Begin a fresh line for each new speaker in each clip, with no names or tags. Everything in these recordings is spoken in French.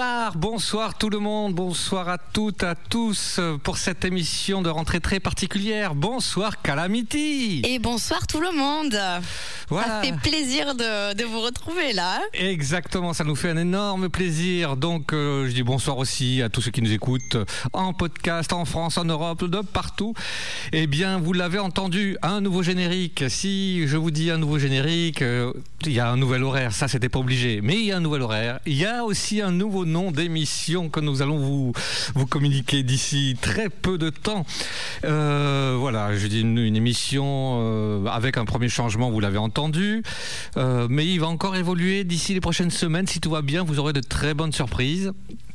bonsoir, bonsoir tout le monde, bonsoir à toutes, à tous pour cette émission de rentrée très particulière. Bonsoir Calamity.
Et bonsoir tout le monde.
Voilà.
Ça fait plaisir de, de vous retrouver là.
Exactement, ça nous fait un énorme plaisir. Donc euh, je dis bonsoir aussi à tous ceux qui nous écoutent en podcast, en France, en Europe, de partout. Eh bien, vous l'avez entendu, un nouveau générique. Si je vous dis un nouveau générique, euh, il y a un nouvel horaire, ça c'était pas obligé, mais il y a un nouvel horaire. Il y a aussi un nouveau nom d'émission que nous allons vous, vous communiquer d'ici très peu de temps. Euh, voilà, je dis une, émission euh, avec un premier changement, vous l'avez entendu, Euh, mais il va encore évoluer d'ici les prochaines semaines. Si tout va bien, vous aurez de très bonnes surprises.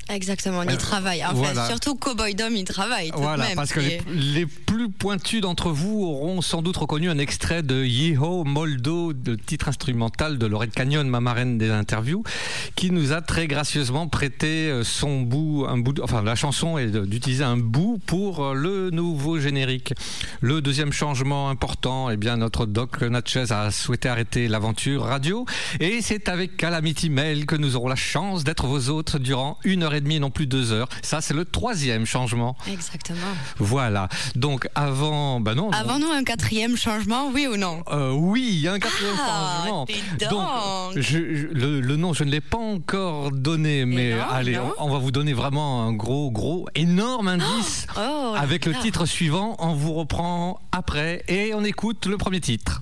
Exactement, on y travaille. Enfin,
voilà.
surtout Cowboy Dom, il travaille. tout
Voilà,
même.
parce que
Et-
les, les plus pointus d'entre vous auront sans doute reconnu un extrait de Yeho Moldo, le titre instrumental de Lorette Canyon, ma marraine des interviews, qui nous a très gracieusement prêté euh, son bout, un bout, de- enfin la chanson de- d'utiliser un bout pour euh, le nouveau générique. Le deuxième changement important, eh bien notre Doc Natchez a souhaité arrêter l'aventure radio, et c'est avec Calamity Mail que nous aurons la chance d'être vos autres durant une heure et demie, non plus deux heures. Ça, c'est le troisième changement.
Exactement.
Voilà. Donc avant, bah non. non.
Avant nous, un quatrième changement, oui ou non?
Euh, oui, il y a un quatrième
Ah,
changement.
donc.
je- je- le, le nom, je ne l'ai pas encore donné, mais
non,
allez, on, on va vous donner vraiment un gros, gros, énorme indice
Oh
avec le titre suivant. On vous reprend après et on écoute le premier titre.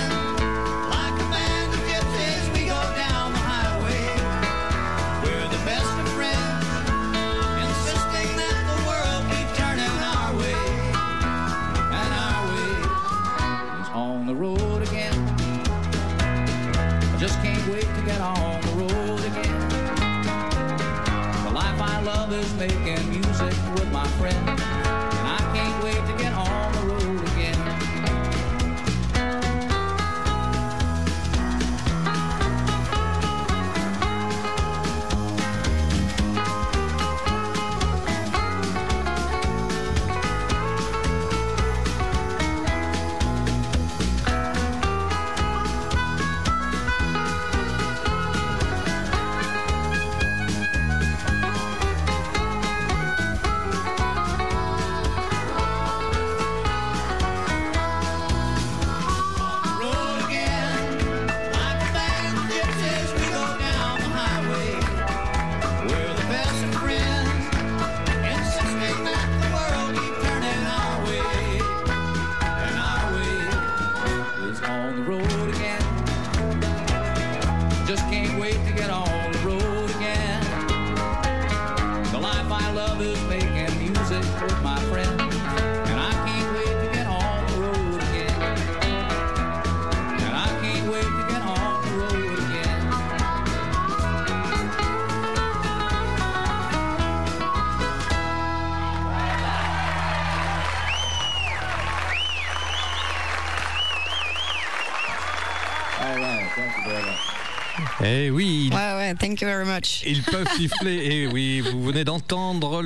Making music with my friends.
Ils peuvent siffler. Et oui, vous venez d'entendre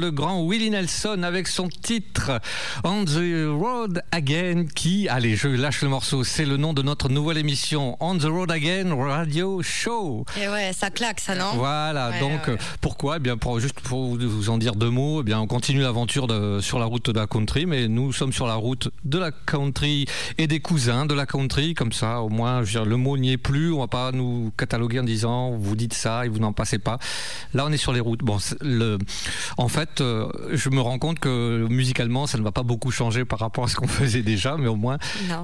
le grand Willie Nelson avec son titre On the Road Again, qui, allez, je lâche le morceau, c'est le nom de notre nouvelle émission On the Road Again Radio Show.
Et ouais, ça claque, ça, non?
Voilà,
Ouais,
donc
ouais.
euh, pourquoi? Eh bien, pour, juste pour vous en dire deux mots, eh bien, on continue l'aventure sur la route de la country, mais nous sommes sur la route de la country et des cousins de la country, comme ça, au moins, je veux dire, le mot n'y est plus, on va pas nous cataloguer en disant vous dites ça et vous n'en passez pas. Là, on est sur les routes. Bon, le, en fait, euh, je me rends compte que musicalement, ça ne va pas beaucoup changer par rapport à ce qu'on faisait déjà, mais au moins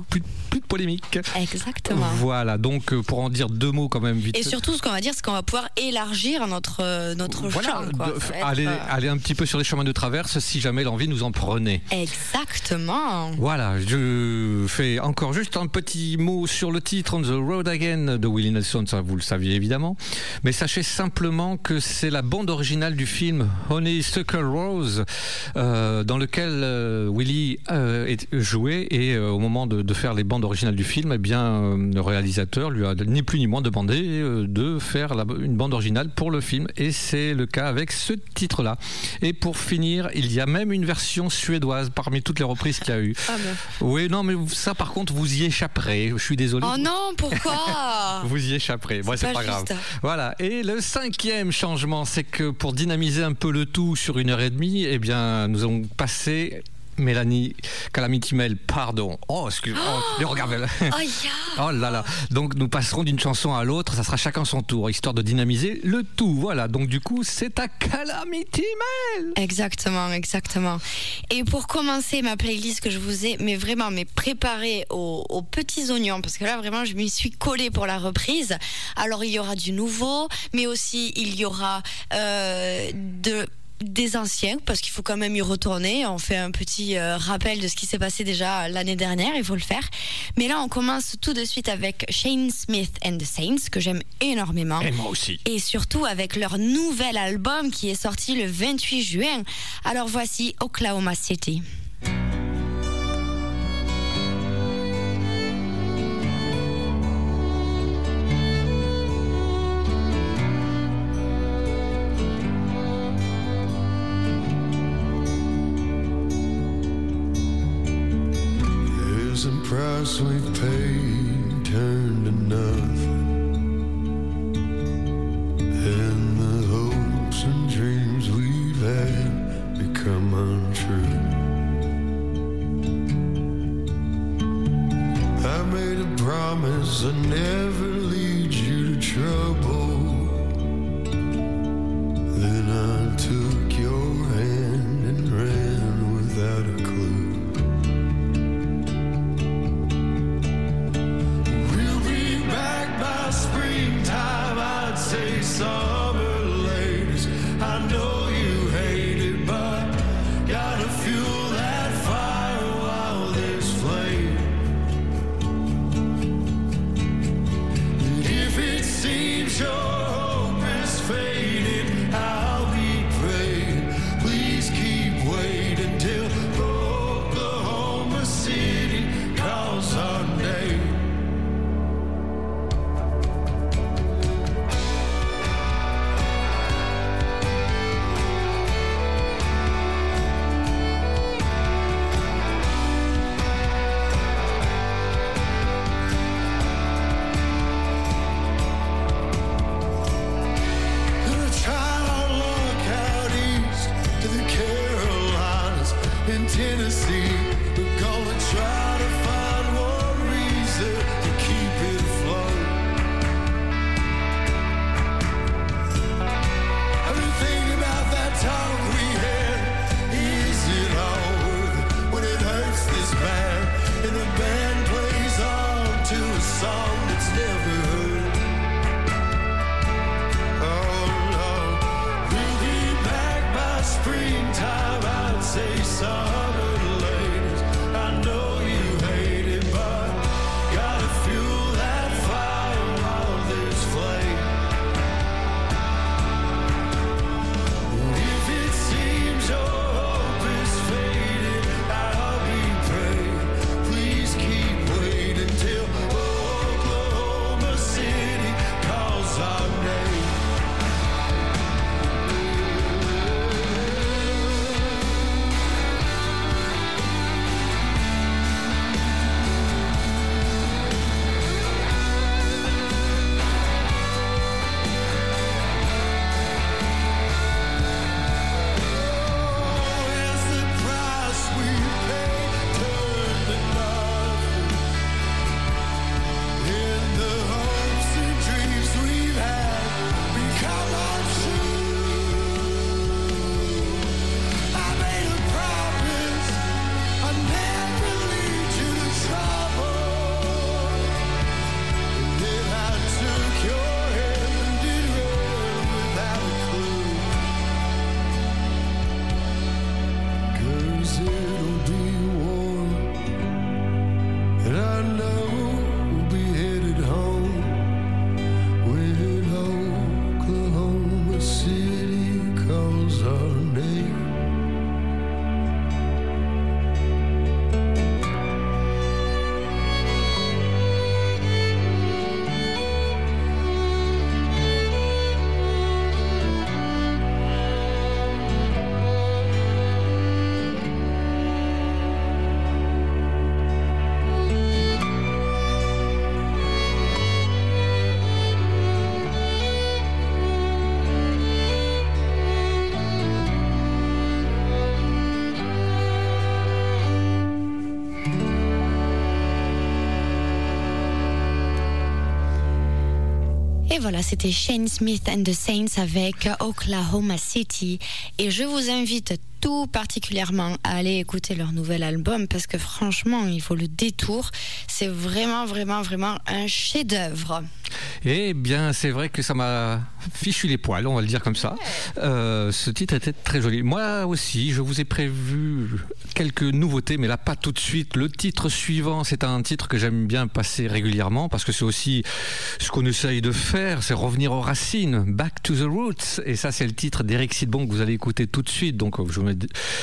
plus, plus, de polémique.
Exactement.
Voilà. Donc, euh, pour en dire deux mots quand même vite.
Et surtout, ce qu'on va dire, c'est qu'on va pouvoir élargir notre notre
voilà,
champ. Quoi.
aller, aller un petit peu sur les chemins de traverse si jamais l'envie nous en prenait.
Exactement.
Voilà. Je fais encore juste un petit mot sur le titre On the Road Again de Willie Nelson, ça vous le saviez évidemment. Mais sachez simplement que c'est la bande originale du film Rose, euh, dans lequel euh, Willie euh, est joué et au moment de, faire les bandes originales du film, eh bien, le réalisateur lui a ni plus ni moins demandé de faire une bande originale pour le film et c'est le cas avec ce titre-là. Et pour finir, il y a même une version suédoise parmi toutes les reprises qu'il y a eu. Ah oui, non, mais ça par contre, vous y échapperez. Je suis désolé.
Oh non, pourquoi
Vous y échapperez. Moi, c'est pas, grave. Voilà. Et le cinquième changement, c'est que pour dynamiser un peu le tout sur une heure et demie, eh bien, nous avons passé Mélanie Calamity Mail, pardon. Oh, excuse-moi. Oh, regarde. oh là là. Donc nous passerons d'une chanson à l'autre, ça sera chacun son tour, histoire de dynamiser le tout. Voilà. Donc du coup, c'est à Calamity Mail.
Exactement, exactement. Et pour commencer ma playlist que je vous ai, mais vraiment, mais préparée aux, petits oignons, parce que là vraiment, je m'y suis collée pour la reprise. Alors il y aura du nouveau, mais aussi il y aura euh, de des anciens parce qu'il faut quand même y retourner. On fait un petit euh, rappel de ce qui s'est passé déjà l'année dernière, il faut le faire. Mais là, on commence tout de suite avec Shane Smith and the Saints que j'aime énormément.
Et moi aussi.
Et surtout avec leur nouvel album qui est sorti le 28 juin. Alors voici Oklahoma City. Price we've paid turned to nothing. And the hopes and dreams we've had become untrue. I made a promise I never lead you to trouble.
Voilà, c'était Shane Smith and the Saints avec Oklahoma City. Et je vous invite tout particulièrement à aller écouter leur nouvel album parce que franchement, il faut le détour. C'est vraiment, vraiment, vraiment un chef-d'œuvre.
Eh bien, c'est vrai que ça m'a fichu les poils, on va le dire comme ça. Euh, ce titre était très joli. Moi aussi, je vous ai prévu quelques nouveautés, mais là, pas tout de suite. Le titre suivant, c'est un titre que j'aime bien passer régulièrement parce que c'est aussi ce qu'on essaye de faire, c'est revenir aux racines, back to the roots. Et ça, c'est le titre d'Eric Sidbon que vous allez écouter tout de suite. Donc, je me-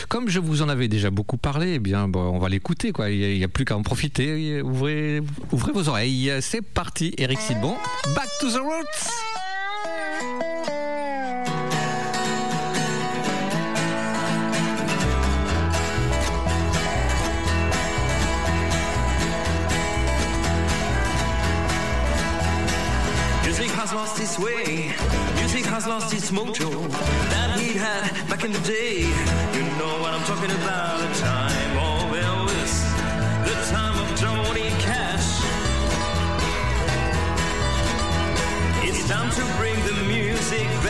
comme je vous en avais déjà beaucoup parlé, eh bien, on va l'écouter. quoi. Il n'y a, plus qu'à en profiter. Ouvrez, ouvrez vos oreilles. C'est parti, Eric Sidbon. Back to the roots.
Has lost its mojo that he had back in the day. You know what I'm talking about? The time of Elvis, the time of Johnny Cash. It's time to bring the music back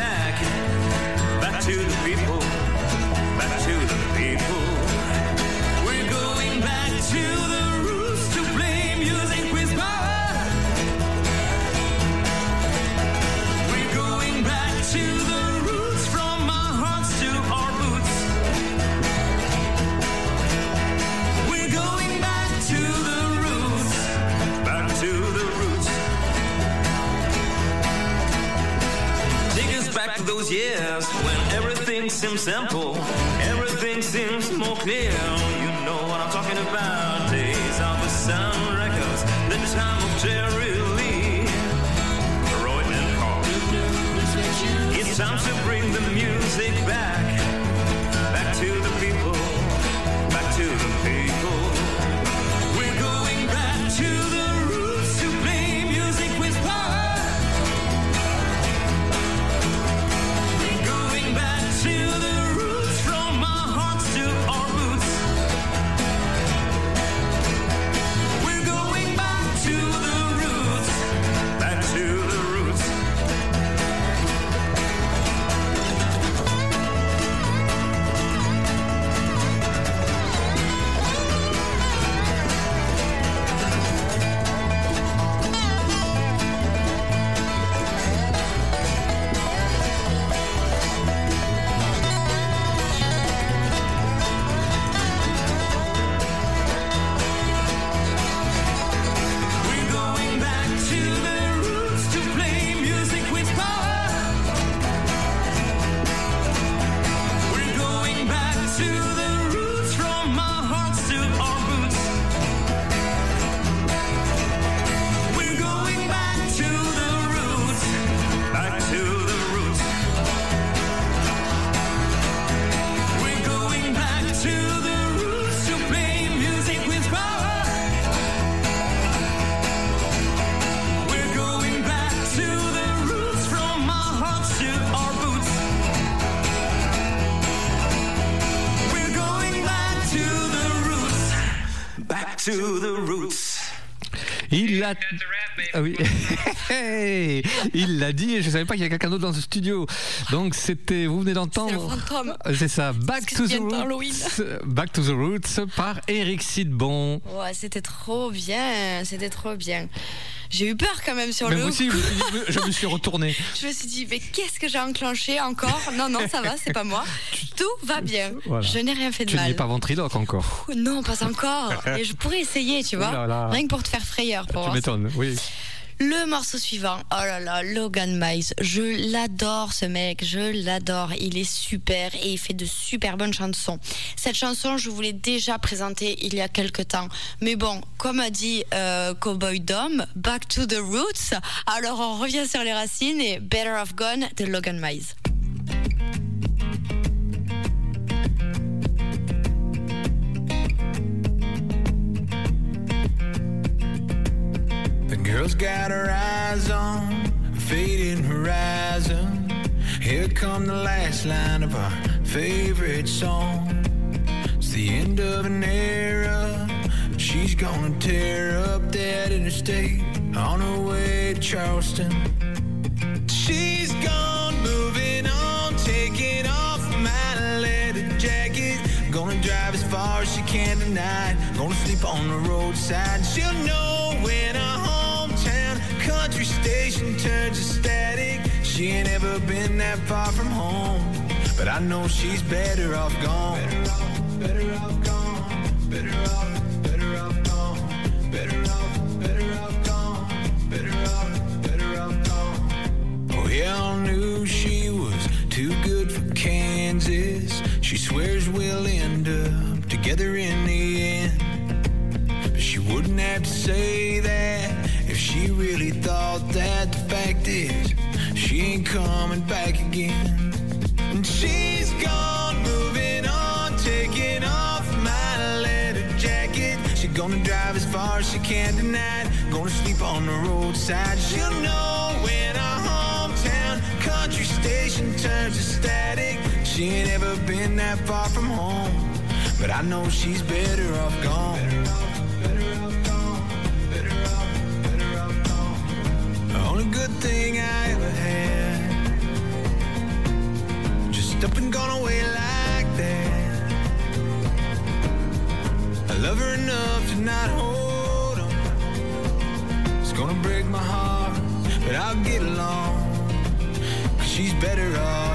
those years when everything seems simple, everything seems more clear. You know what I'm talking about. Days of the Sun Records, the time of
l'a. Ah oui. Il l'a dit et je savais pas qu'il y a quelqu'un d'autre dans ce studio. Donc c'était, vous venez d'entendre.
C'est.
C'est ça, Back to the. Roots. Back to the Roots par Eric Sidbon.
Ouais, c'était trop bien, c'était trop bien. J'ai eu peur quand même sur
Mais
le
moi aussi, je me suis dit, je me suis retourné.
Je me suis dit, mais qu'est-ce que j'ai enclenché encore? Non, non, ça va, c'est pas moi. Tout va bien.
Voilà.
Je n'ai rien fait de
Tu
mal.
es pas ventriloque encore.
Ouh, Non, pas encore. Et je pourrais essayer, tu vois.
Là là.
Rien que pour te faire frayeur. Pour
Tu m'étonnes, oui.
Le morceau suivant, oh là là, Logan Miles, je l'adore ce mec, je l'adore, il est super et il fait de super bonnes chansons. Cette chanson, je vous l'ai déjà présentée il y a quelques temps, mais bon, comme a dit euh, Cowboy Dom, back to the roots, alors on revient sur les racines et Better Off Gone de Logan Miles.
Girl's got her eyes on a fading horizon. Here come the last line of our favorite song. It's the end of an era. She's gonna tear up that interstate on her way to Charleston. She's gone, moving on, taking off my leather jacket. Gonna drive as far as she can tonight. Gonna sleep on the roadside. She'll know when country station turns to static. She ain't ever been that far from home. But I know she's better off gone. Better off. Better off, gone. Better off, gone. Oh, we all knew she was too good for Kansas. She swears far as she can. Gonna sleep on the roadside. She'll know when our hometown country station turns to static. She ain't ever been that far from home. But I know she's better off gone. Only good thing I ever had. Just up and gone away like that. I love her enough to not hold but I'll get along. She's better off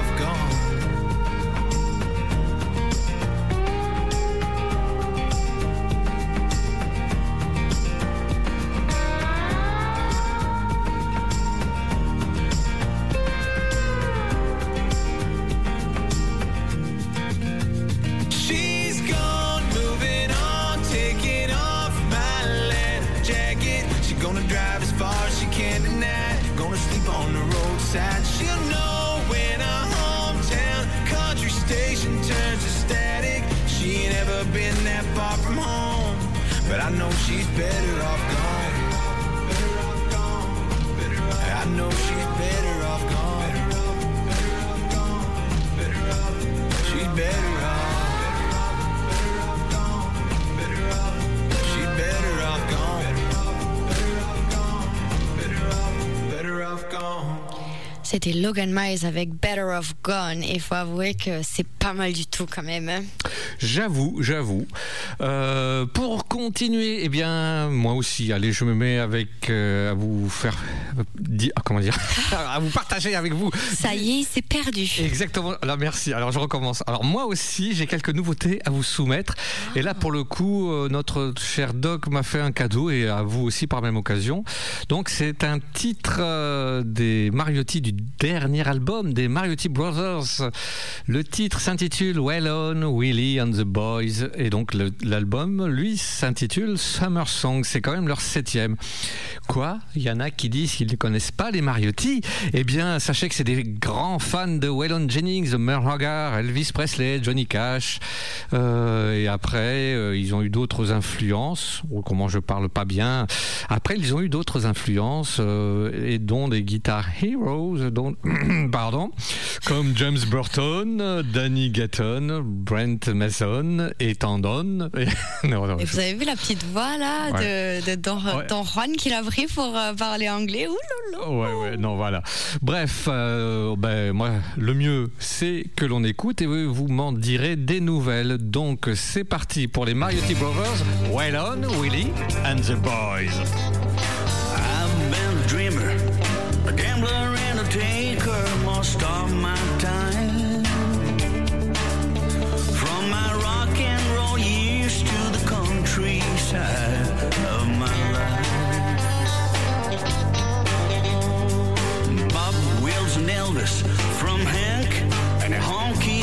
C'était Logan Miles avec Better Off Gone et il faut avouer que c'est pas mal du tout quand même. hein.
J'avoue, j'avoue. Euh, pour continuer, eh bien, moi aussi, allez, je me mets avec euh, à vous faire, di- ah, comment dire, à vous partager avec vous.
Ça y est, c'est perdu.
Exactement. Alors merci. Alors je recommence. Alors moi aussi, j'ai quelques nouveautés à vous soumettre. Et là, pour le coup, euh, notre cher Doc m'a fait un cadeau et à vous aussi par même occasion. Donc c'est un titre euh, des Mariotti du dernier album des Mariotti Brothers. Le titre s'intitule Well On, Willie and the Boys. Et donc l'album, lui, s'intitule Summer Song. C'est quand même leur septième. Quoi? Il y en a qui disent qu'ils ne connaissent pas les Mariotti? Eh bien, sachez que c'est des grands fans de Waylon Jennings, de Merle Elvis Presley, Johnny Cash. Euh, et après, euh, ils ont eu d'autres influences. Oh, comment je parle pas bien. Après, ils ont eu d'autres influences, euh, et dont des guitar heroes, dont, pardon, comme James Burton, Danny Gatton, Brent Mason et Tandon. non, non,
Et
je-
vous avez vu la petite voix là de, de Don,
Ouais.
Don Juan qu'il a pris pour euh, parler anglais? Ouh.
Ouais, ouais, non, voilà. Bref, euh, ben, moi, le mieux, c'est que l'on écoute et vous, vous m'en direz des nouvelles. Donc, c'est parti pour les Mariotti Brothers, Well On, Willie and the Boys.
Of my time. From my rock and roll years to the countryside of my life. Bob Wills and Elvis from Hank and the honky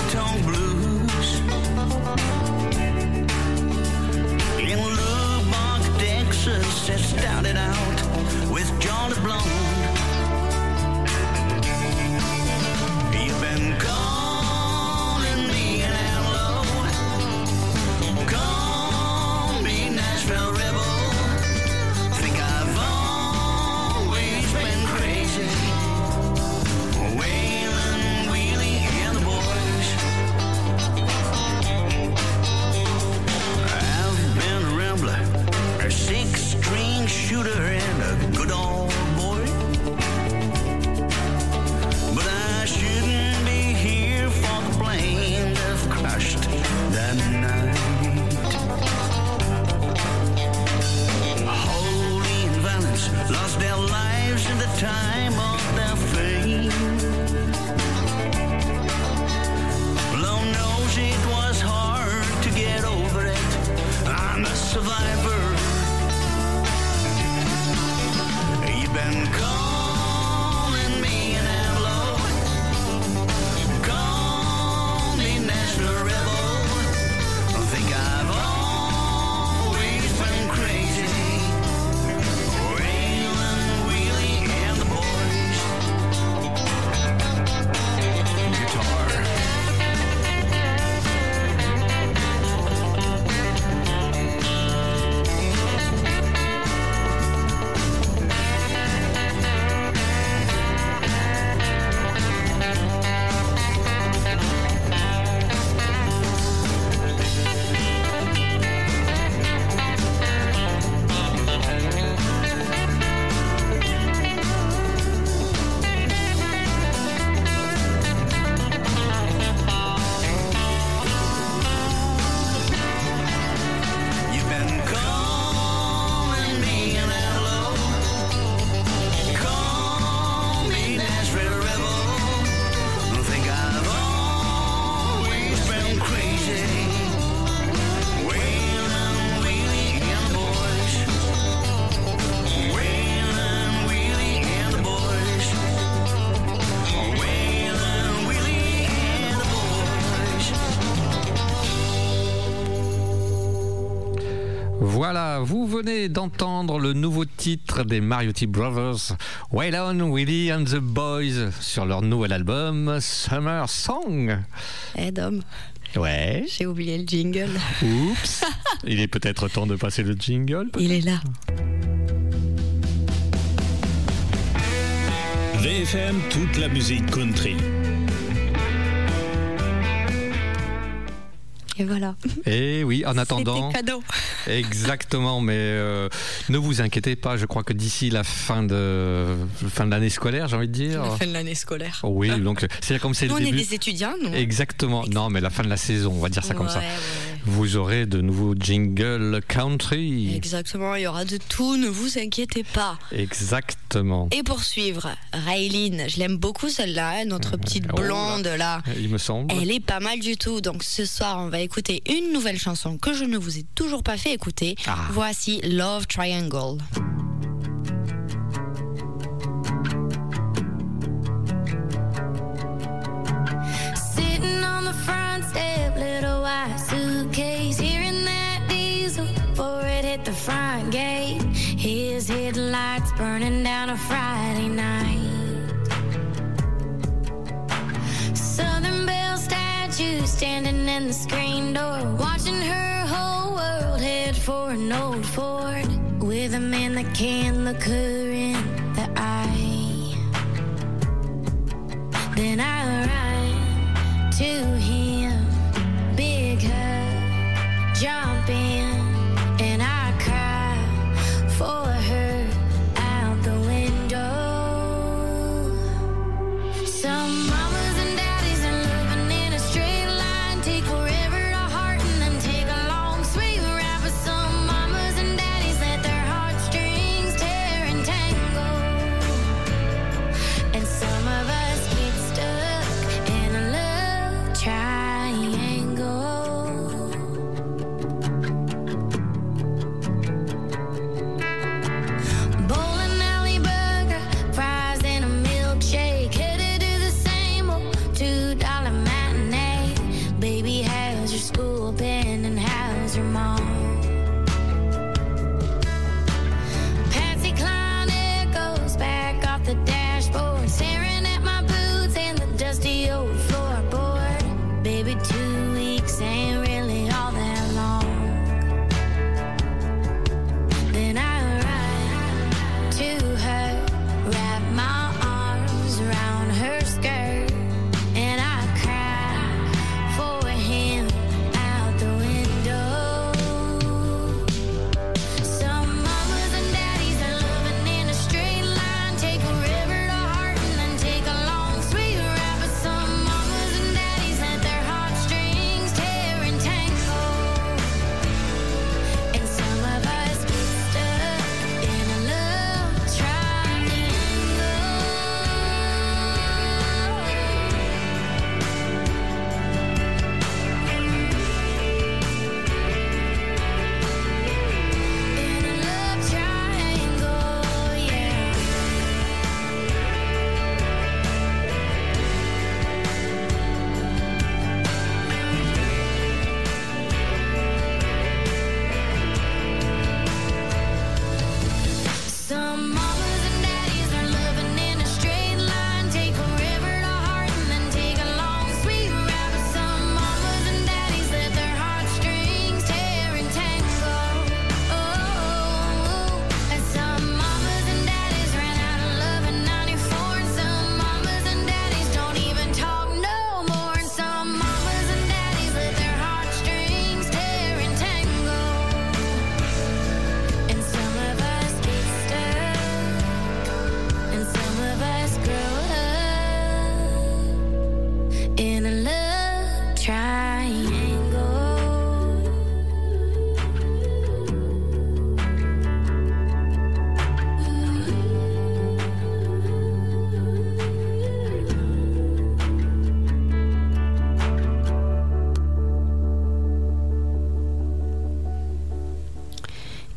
Voilà, vous venez d'entendre le nouveau titre des Mariotti Brothers, Waylon, Willie and the Boys, sur leur nouvel album Summer Song.
Eh, Dom,
Ouais.
j'ai oublié le jingle.
Oups. Il est peut-être temps de passer le jingle.
Il est là.
VFM, toute la musique country.
Et voilà.
Et oui, en attendant.
Cadeau.
Exactement, mais euh, ne vous inquiétez pas, je crois que d'ici la fin de, fin de l'année scolaire, j'ai envie de dire.
La fin de l'année scolaire.
Oui, donc c'est comme c'est le
on est
début.
des étudiants, nous.
Exactement. Non, mais la fin de la saison, on va dire ça comme ça.
Ouais, ouais.
Vous aurez de nouveaux jingles country.
Exactement, il y aura de tout, ne vous inquiétez pas.
Exactement.
Et pour suivre, Raylene, je l'aime beaucoup celle-là, hein, notre petite
Oh là.
blonde là.
Il me semble.
Elle est pas mal du tout. Donc ce soir, on va écouter une nouvelle chanson que je ne vous ai toujours pas fait écouter.
Ah.
Voici Love Triangle.
Sitting on the front step, little white hit the front gate. His headlights burning down a Friday night. Southern Belle statue standing in the screen door, watching her whole world head for an old Ford with a man that can look her in the eye. Then I run to him, big hug, jump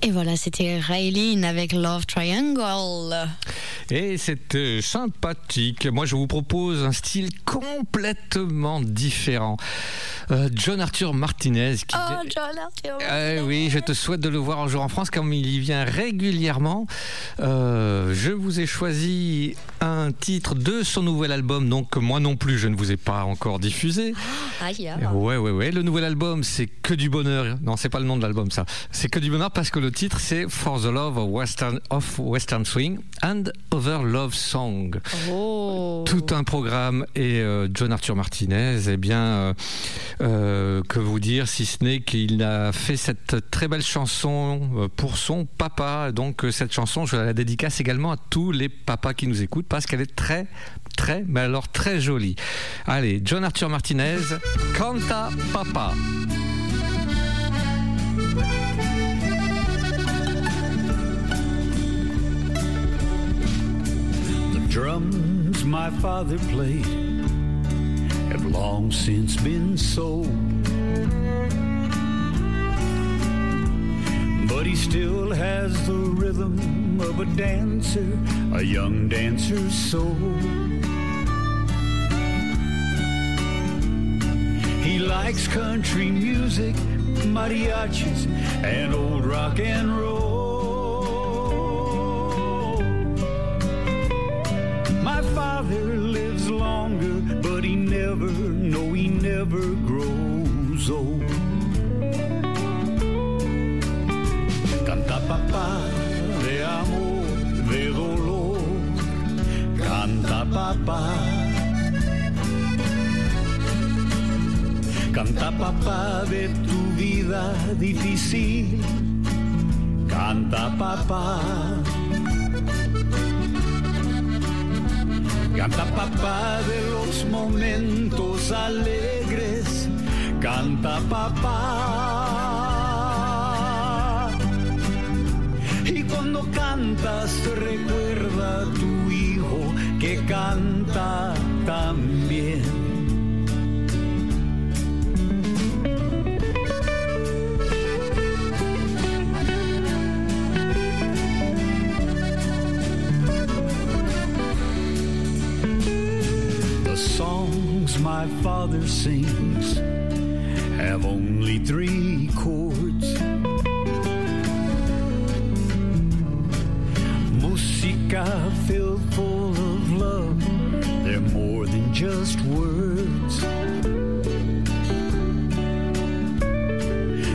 Et voilà, c'était Raylene avec Love Triangle.
Et c'était sympathique. Moi, je vous propose un style complètement différent. Euh, John Arthur Martinez. Qui
Oh, John Arthur.
Eh oui, je te souhaite de le voir un jour en France, comme il y vient régulièrement. Euh, je vous ai choisi un titre de son nouvel album, donc moi non plus, je ne vous ai pas encore diffusé.
Ah.
Ouais, ouais, ouais. Le nouvel album, c'est que du bonheur. Non, c'est pas le nom de l'album, ça. C'est que du bonheur parce que le titre, c'est For the Love of Western, of Western Swing and Other Love Song.
Oh.
Tout un programme. Et euh, John Arthur Martinez, eh bien, euh, que vous dire, si ce n'est qu'il a fait cette très belle chanson euh, pour son papa. Donc, euh, cette chanson, je la dédicace également à tous les papas qui nous écoutent parce qu'elle est très, très, mais alors très jolie. Allez, John Arthur Martinez, Canta Papa.
The drums my father played long since been sold. But he still has the rhythm of a dancer, a young dancer's soul. He likes country music, mariachis, and old rock and roll. My father lives longer, but he never, no, he never grows old. Canta papá de amor, de dolor. Canta papá. Canta papá de tu vida difícil. Canta papá. Canta papá de los momentos alegres. Canta papá. Y cuando cantas recuerda a tu hijo que canta también. songs my father sings have only three chords. Musica filled full of love, they're more than just words.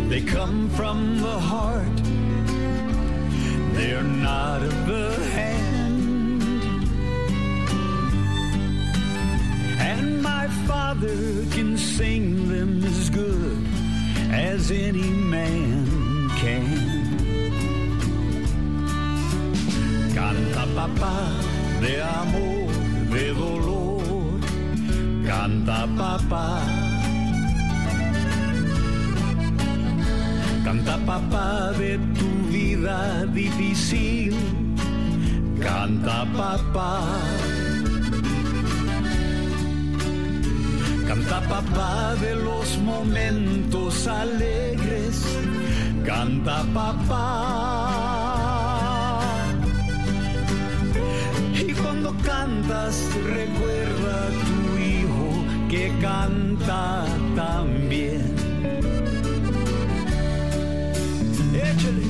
They come from the heart, they're not of the hand. Father can sing them as good as any man can. Canta papá de amor, de dolor. Canta papá. Canta papá de tu vida difícil. Canta papá. Canta papá de los momentos alegres. Canta papá. Y cuando cantas, recuerda a tu hijo que canta también. Échale.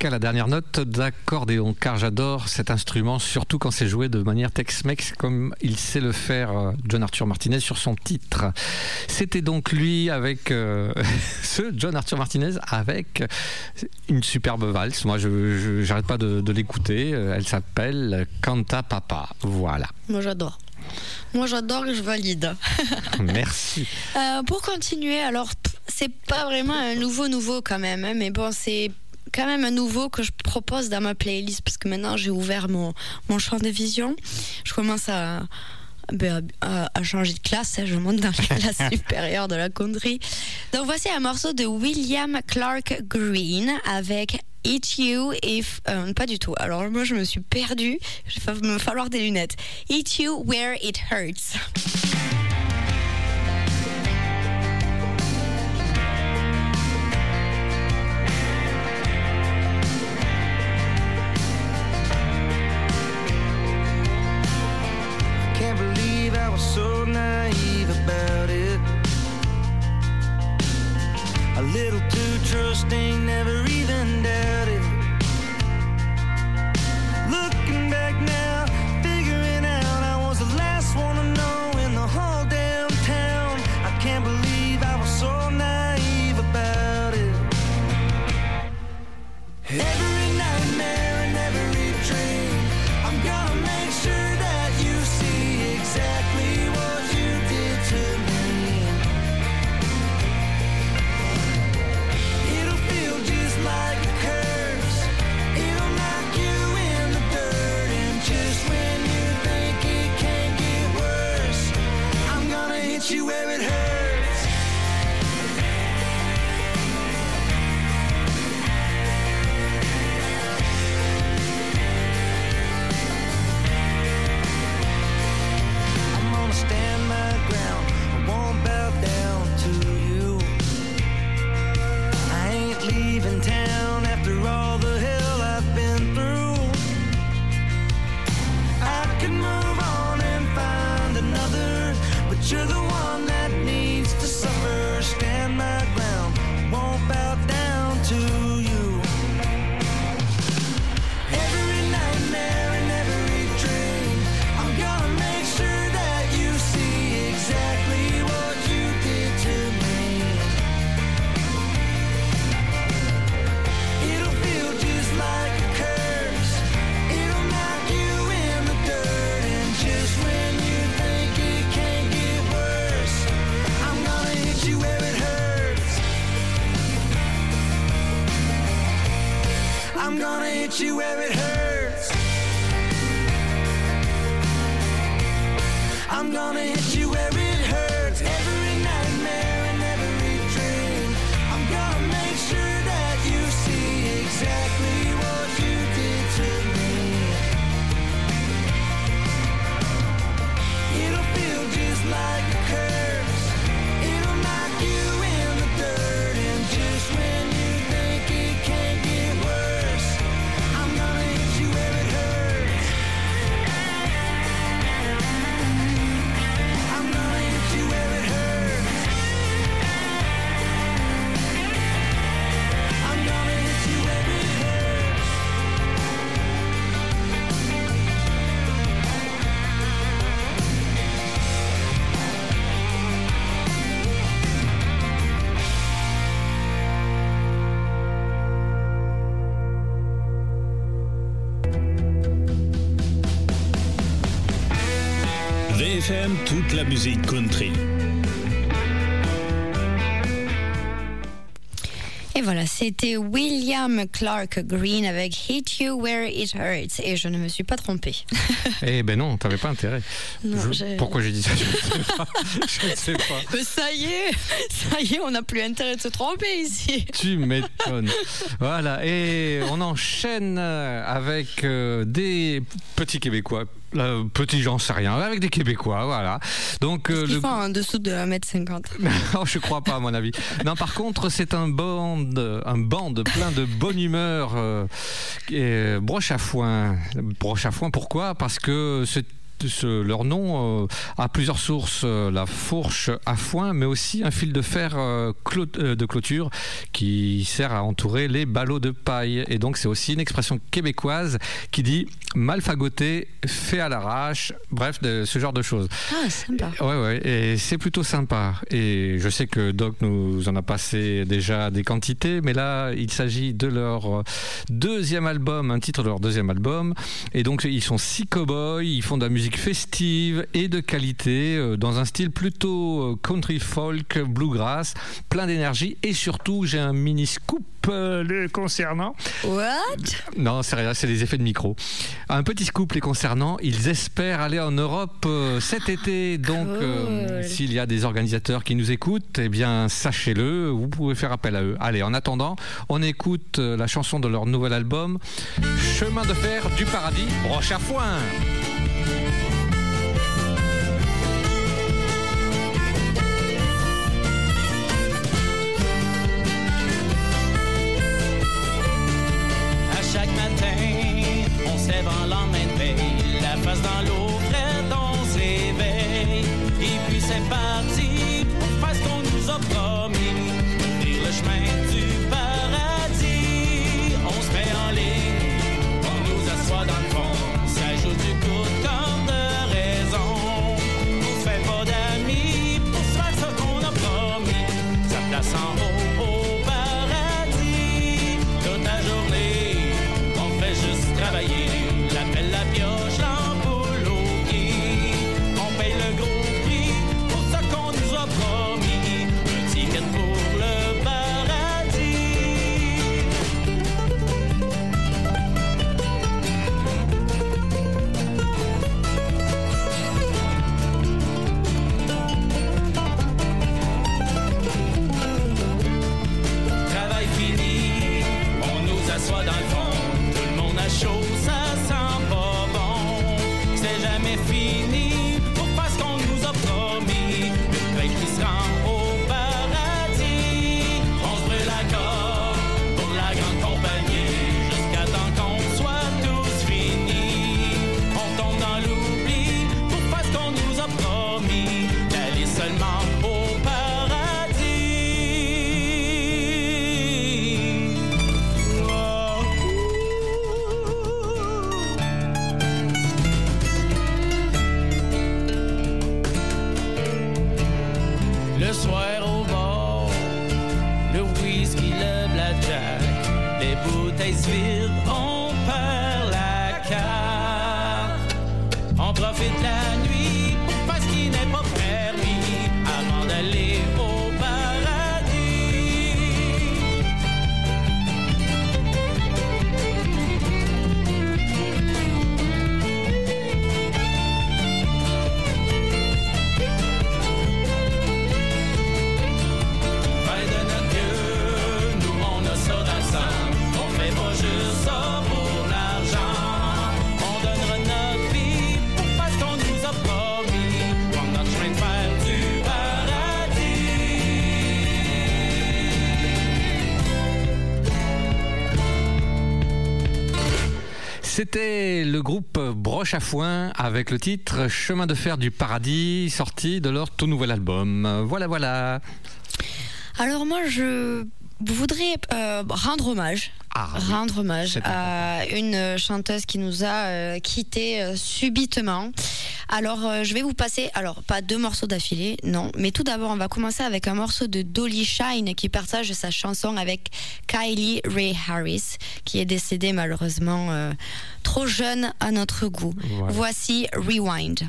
Jusqu'à la dernière note d'accordéon, car j'adore cet instrument, surtout quand c'est joué de manière Tex-Mex, comme il sait le faire euh, John Arthur Martinez sur son titre. C'était donc lui avec euh, ce John Arthur Martinez avec une superbe valse. Moi, je j'arrête pas de, de l'écouter. Euh, Elle s'appelle Canta Papa. Voilà.
Moi j'adore. Moi j'adore et je valide.
Merci.
Euh, pour continuer, alors c'est pas vraiment un nouveau nouveau quand même, hein, mais bon c'est quand même un nouveau que je propose dans ma playlist parce que maintenant j'ai ouvert mon, mon champ de vision. Je commence à, ben, à, à changer de classe, hein, je monte dans la classe supérieure de la country. Donc voici un morceau de William Clark Green avec Eat You If... euh, pas du tout. Alors moi je me suis perdue, il va me falloir des lunettes. Eat You Where It Hurts.
Never even doubted. Looking back now, figuring out I was the last one to know hit you where it hurts. I'm gonna hit you.
C'était William Clark Green avec Hit You Where It Hurts. Et je ne me suis pas trompée.
Eh ben non, t'avais pas intérêt.
Non,
Je- Pourquoi j'ai dit ça Je ne sais pas. Je ne sais pas.
Mais ça y est, ça y est, on n'a plus intérêt de se tromper ici.
Tu m'étonnes. Voilà, et on enchaîne avec euh, des petits Québécois. Euh, petits, j'en sais rien, avec des Québécois, voilà. Donc, euh, le-
font en dessous de 1m50.
Non, je crois pas, à mon avis. Non, par contre, c'est un band, un band plein de bonne humeur. euh, et, euh, broche à foin. Broche à foin, pourquoi? Parce que c'est ce- leur nom euh, a plusieurs sources, euh, la fourche à foin, mais aussi un fil de fer euh, euh, de clôture qui sert à entourer les ballots de paille. Et donc c'est aussi une expression québécoise qui dit mal fagoté, fait à l'arrache, bref, de, ce genre de choses.
Ah, sympa.
Ouais, ouais, et c'est plutôt sympa. Et je sais que Doc nous en a passé déjà des quantités, mais là, il s'agit de leur deuxième album, un titre de leur deuxième album. Et donc, ils sont six cowboys, ils font de la musique festive et de qualité, euh, dans un style plutôt euh, country folk, bluegrass, plein d'énergie. Et surtout, j'ai un mini scoop euh, les concernant.
What?
Non, c'est rien, c'est les effets de micro. Un petit scoop les concernant, ils espèrent aller en Europe cet été. Donc, euh, s'il y a des organisateurs qui nous écoutent, eh bien, sachez-le, vous pouvez faire appel à eux. Allez, en attendant, on écoute la chanson de leur nouvel album, Chemin de fer du paradis, broche à foin. Foin avec le titre Chemin de fer du paradis, sorti de leur tout nouvel album. Voilà, voilà.
Alors moi, je voudrais euh, rendre hommage.
Ah, oui.
rendre hommage à une chanteuse qui nous a euh, quittés euh, subitement. Alors, euh, je vais vous passer, alors pas deux morceaux d'affilée, non, mais tout d'abord, on va commencer avec un morceau de Dolly Shine qui partage sa chanson avec Kylie Ray Harris, qui est décédée malheureusement euh, trop jeune à notre goût.
Voilà.
Voici Rewind.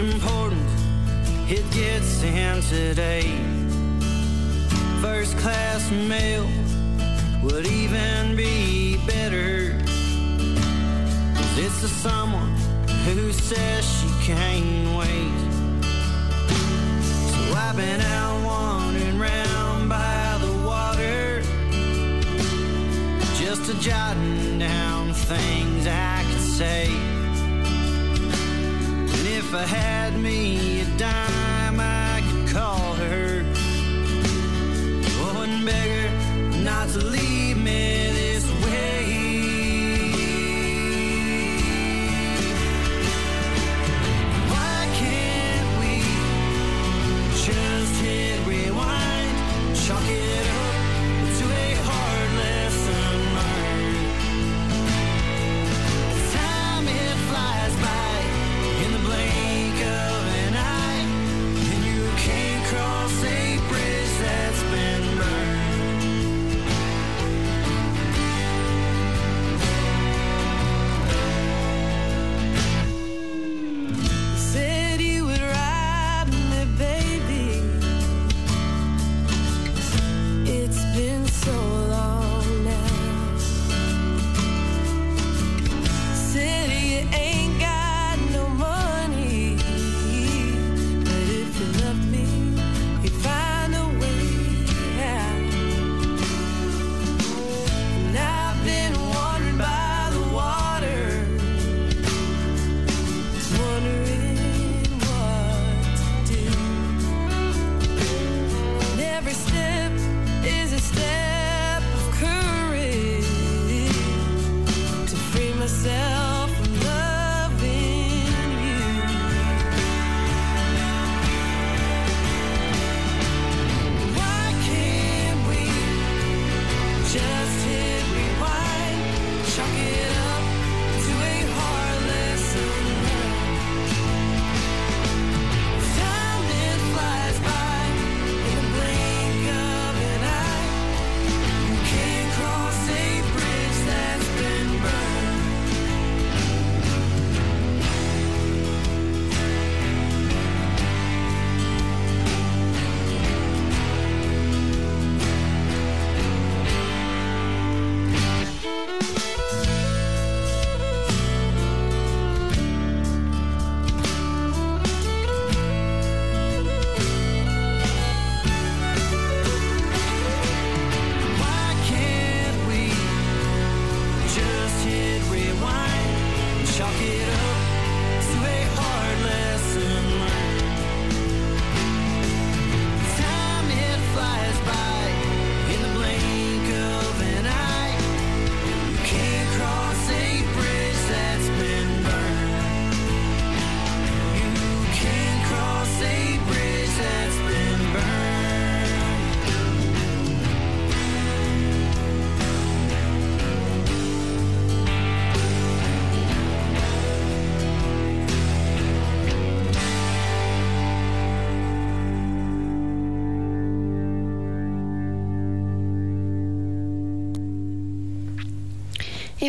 Important, it gets sent today. First class mail would even be better. 'Cause It's to someone who says she can't wait. So I've been out wandering round by the water, just a jotting down things I could say. If I had me a dime, I could call her. Oh, and beg her not to leave me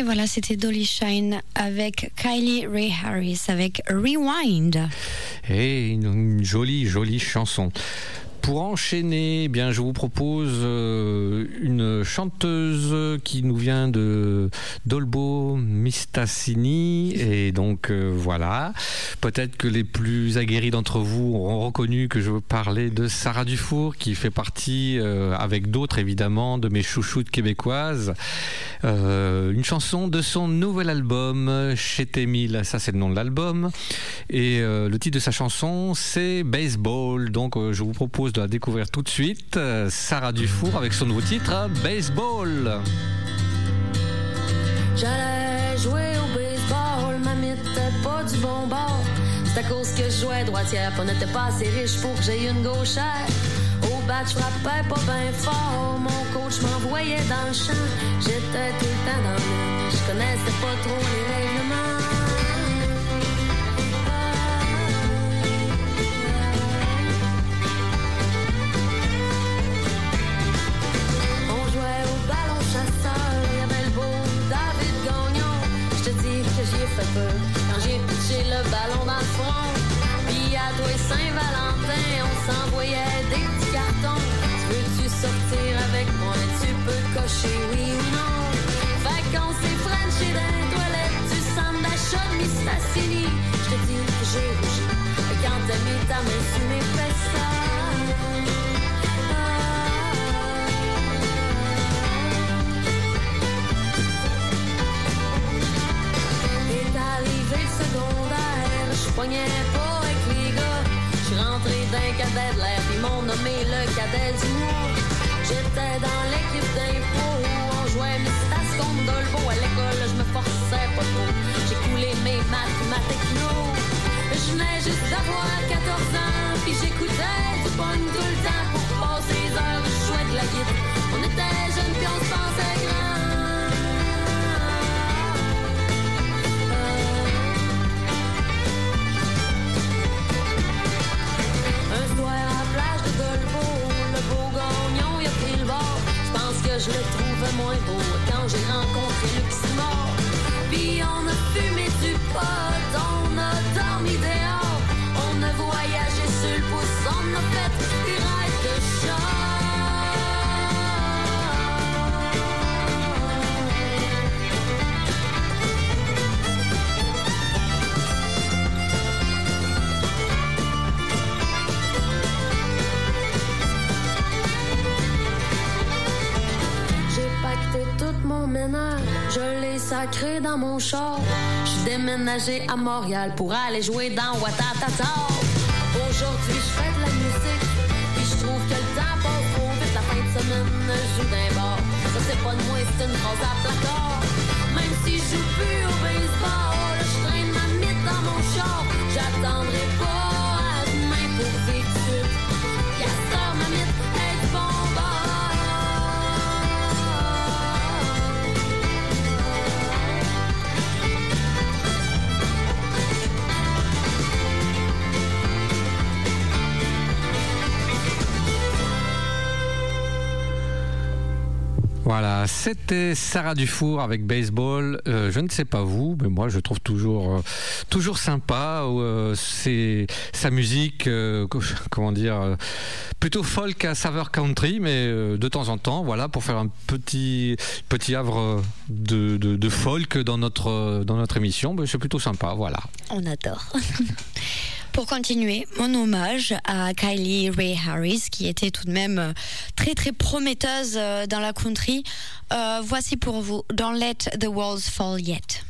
Et voilà, c'était Dolly Shine avec Kylie Ray Harris avec Rewind.
Et une, une jolie, jolie chanson. Pour enchaîner, eh bien, je vous propose euh, une chanteuse qui nous vient de Dolbo Mistassini. Et donc, euh, voilà. Peut-être que les plus aguerris d'entre vous auront reconnu que je parlais de Sarah Dufour, qui fait partie, euh, avec d'autres évidemment, de mes chouchoutes québécoises. Une chanson de son nouvel album, Chez Témil, ça c'est le nom de l'album. Et le titre de sa chanson, c'est Baseball. Donc je vous propose de découvrir tout de suite. Euh, Sarah Dufour avec son nouveau titre, hein, Baseball.
J'allais jouer au baseball, ma n'était pas du bon bord. C'est à cause que je jouais droitière, on n'était pas assez riche pour que j'aie une gauchère. Au bat, je frappais pas bien fort, mon coach m'envoyait dans le champ. J'étais tout le temps dans le je connaissais pas trop les règlements. Quand j'ai pitché le ballon dans le front, puis et Saint-Valentin, on s'envoyait des petits cartons. Tu veux-tu sortir avec moi? Tu peux cocher pognais pas avec les gars. Je suis rentré d'un cadet de l'air, ils m'ont nommé le cadet du mois. J'étais dans l'équipe d'impro, on jouait Mistas contre Dolbo. À l'école, je me forçais pas trop. J'ai coulé mes maths, ma techno. Je venais juste d'avoir 14 ans, puis j'écoutais du bon tout le temps pour passer les heures. Je jouais de la guitare. On était jeunes, puis on se pensait Je le trouvais moins beau quand j'ai rencontré Luximor. Puis on a fumé du pot, on a dormi dehors. On a voyagé sur le pouce, on a fait je l'ai sacré dans mon char. J'suis déménagé à Montréal pour aller jouer dans Watatata. Aujourd'hui, je fais de la musique, puis je trouve que le temps passe vite. La fin de semaine, je joue d'un bar. Ça, c'est pas de moi, c'est une phrase à placard. Même si je joue plus au baseball, je traîne ma mythe dans mon char. J'attendrai pas
Voilà, c'était Sarah Dufour avec Baseball. Euh, je ne sais pas vous, mais moi je trouve toujours, euh, toujours sympa. euh, c'est sa musique, co- comment dire, plutôt folk à saveur country, mais de temps en temps, voilà, pour faire un petit, petit havre de, de- de folk dans notre, dans notre émission, ben, c'est plutôt sympa. Voilà.
On adore. Pour continuer, mon hommage à Kylie Ray Harris, qui était tout de même euh, très très prometteuse euh, dans la country. Euh, voici pour vous Don't Let the Walls Fall Yet.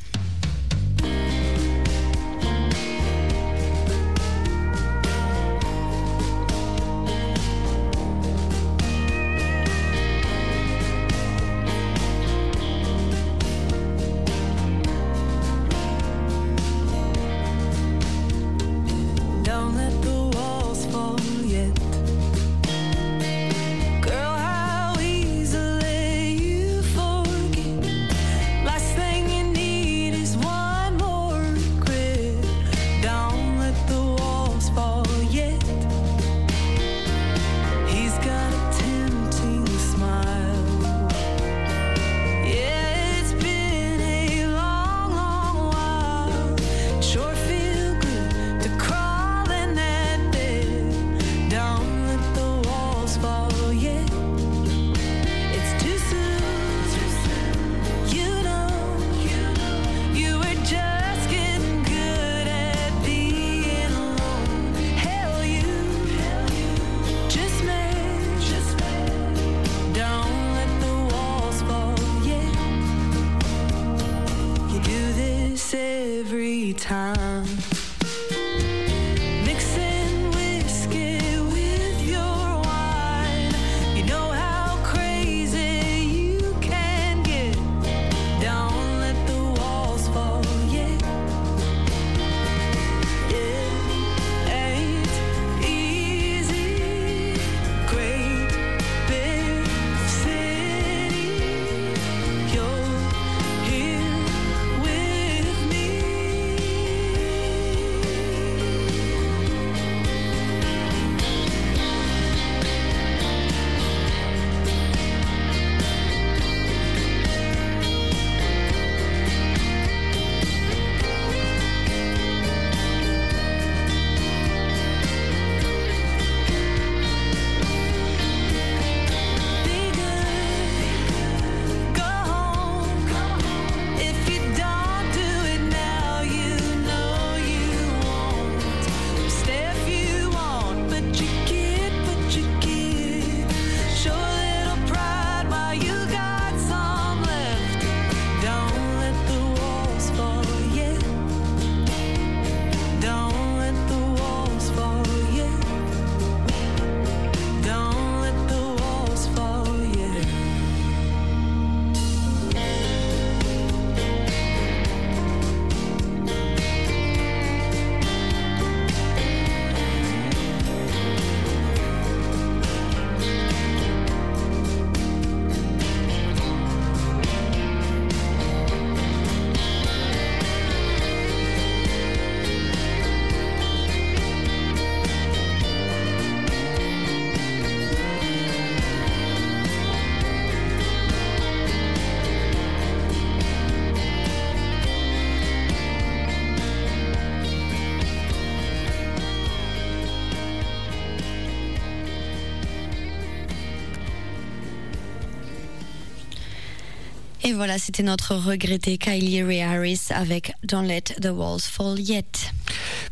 Et voilà, c'était notre regretté Kylie Ray Harris avec Don't Let the Walls Fall Yet.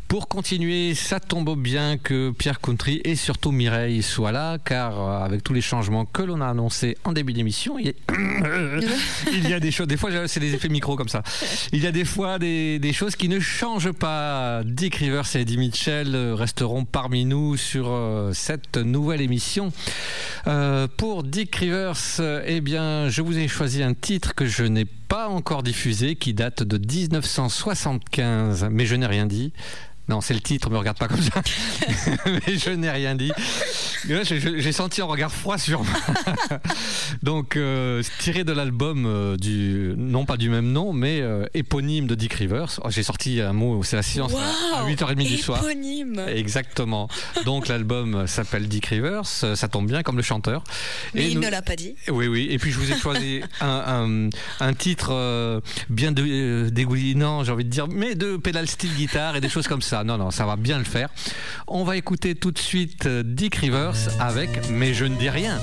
Pour continuer, ça tombe bien que Pierre Country et surtout Mireille soient là, car euh, avec tous les changements que l'on a annoncés en début d'émission, il y a, des choses, des fois c'est des effets micro comme ça, il y a des fois des, choses qui ne changent pas. Dick Rivers et Eddie Mitchell resteront parmi nous sur euh, cette nouvelle émission. Euh, pour Dick Rivers, eh bien, je vous ai choisi un titre que je n'ai pas encore diffusé, qui date de 1975, mais je n'ai rien dit. Non, c'est le titre, me regarde pas comme ça. mais je n'ai rien dit. J'ai- senti un regard froid sur moi. Donc, euh, tiré de l'album euh, du, non pas du même nom, mais euh, éponyme de Dick Rivers. Oh, j'ai sorti un mot, c'est la science à 8h30 du soir.
Éponyme.
Exactement. Donc l'album s'appelle Dick Rivers, ça tombe bien comme le chanteur.
Mais
Et
il
nous-
ne l'a pas dit.
oui, oui. Et puis je vous ai choisi un, un- un titre euh, bien de- euh, dégoulinant, j'ai envie de dire, mais de pédale style guitare et des choses comme ça. Non, non, ça va bien le faire. On va écouter tout de suite euh, Dick Rivers avec Mais je ne dis rien.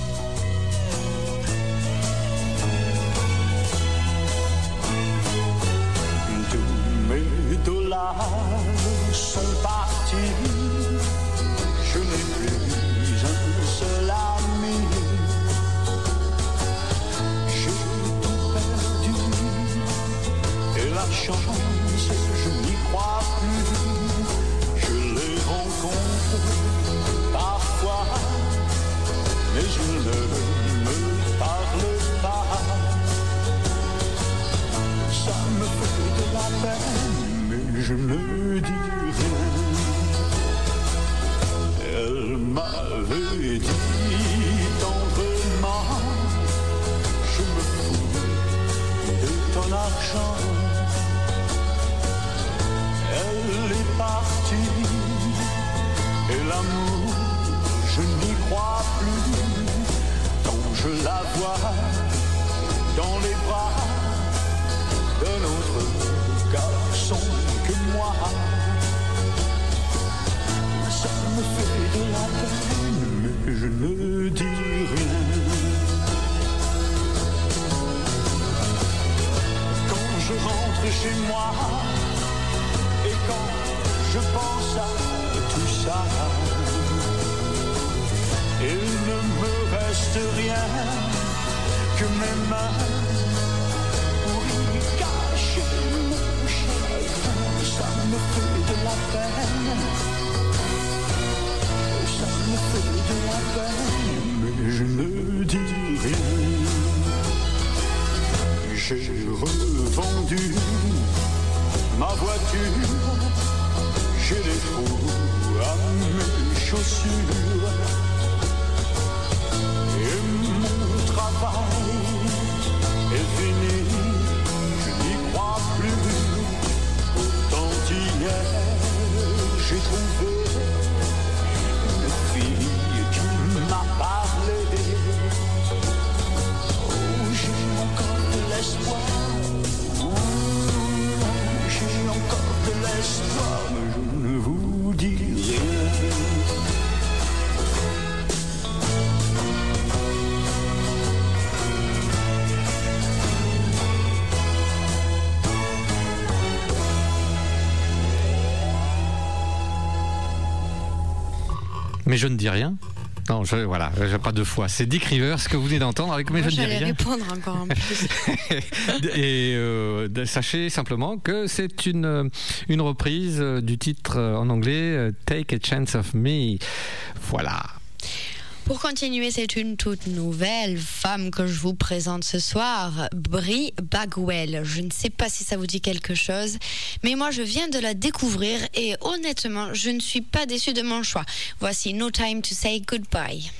Moi et quand je pense à tout ça, il ne me reste rien que mes mains y cacher mon chagrin. Ça me fait de la peine. Ça me fait de la peine, mais je ne dis rien. J'ai revendu ma voiture. J'ai des trous à mes chaussures. Je ne dis rien.
Non, je, voilà, j'ai pas deux fois. C'est Dick Rivers que vous venez d'entendre avec Mais
Moi,
je
j'allais
rien.
répondre encore un peu plus.
Et euh, sachez simplement que c'est une, une reprise du titre en anglais euh, Take a Chance of Me. Voilà.
Pour continuer, c'est une toute nouvelle femme que je vous présente ce soir, Brie Bagwell. Je ne sais pas si ça vous dit quelque chose, mais moi je viens de la découvrir et honnêtement, je ne suis pas déçue de mon choix. Voici No Time to Say Goodbye.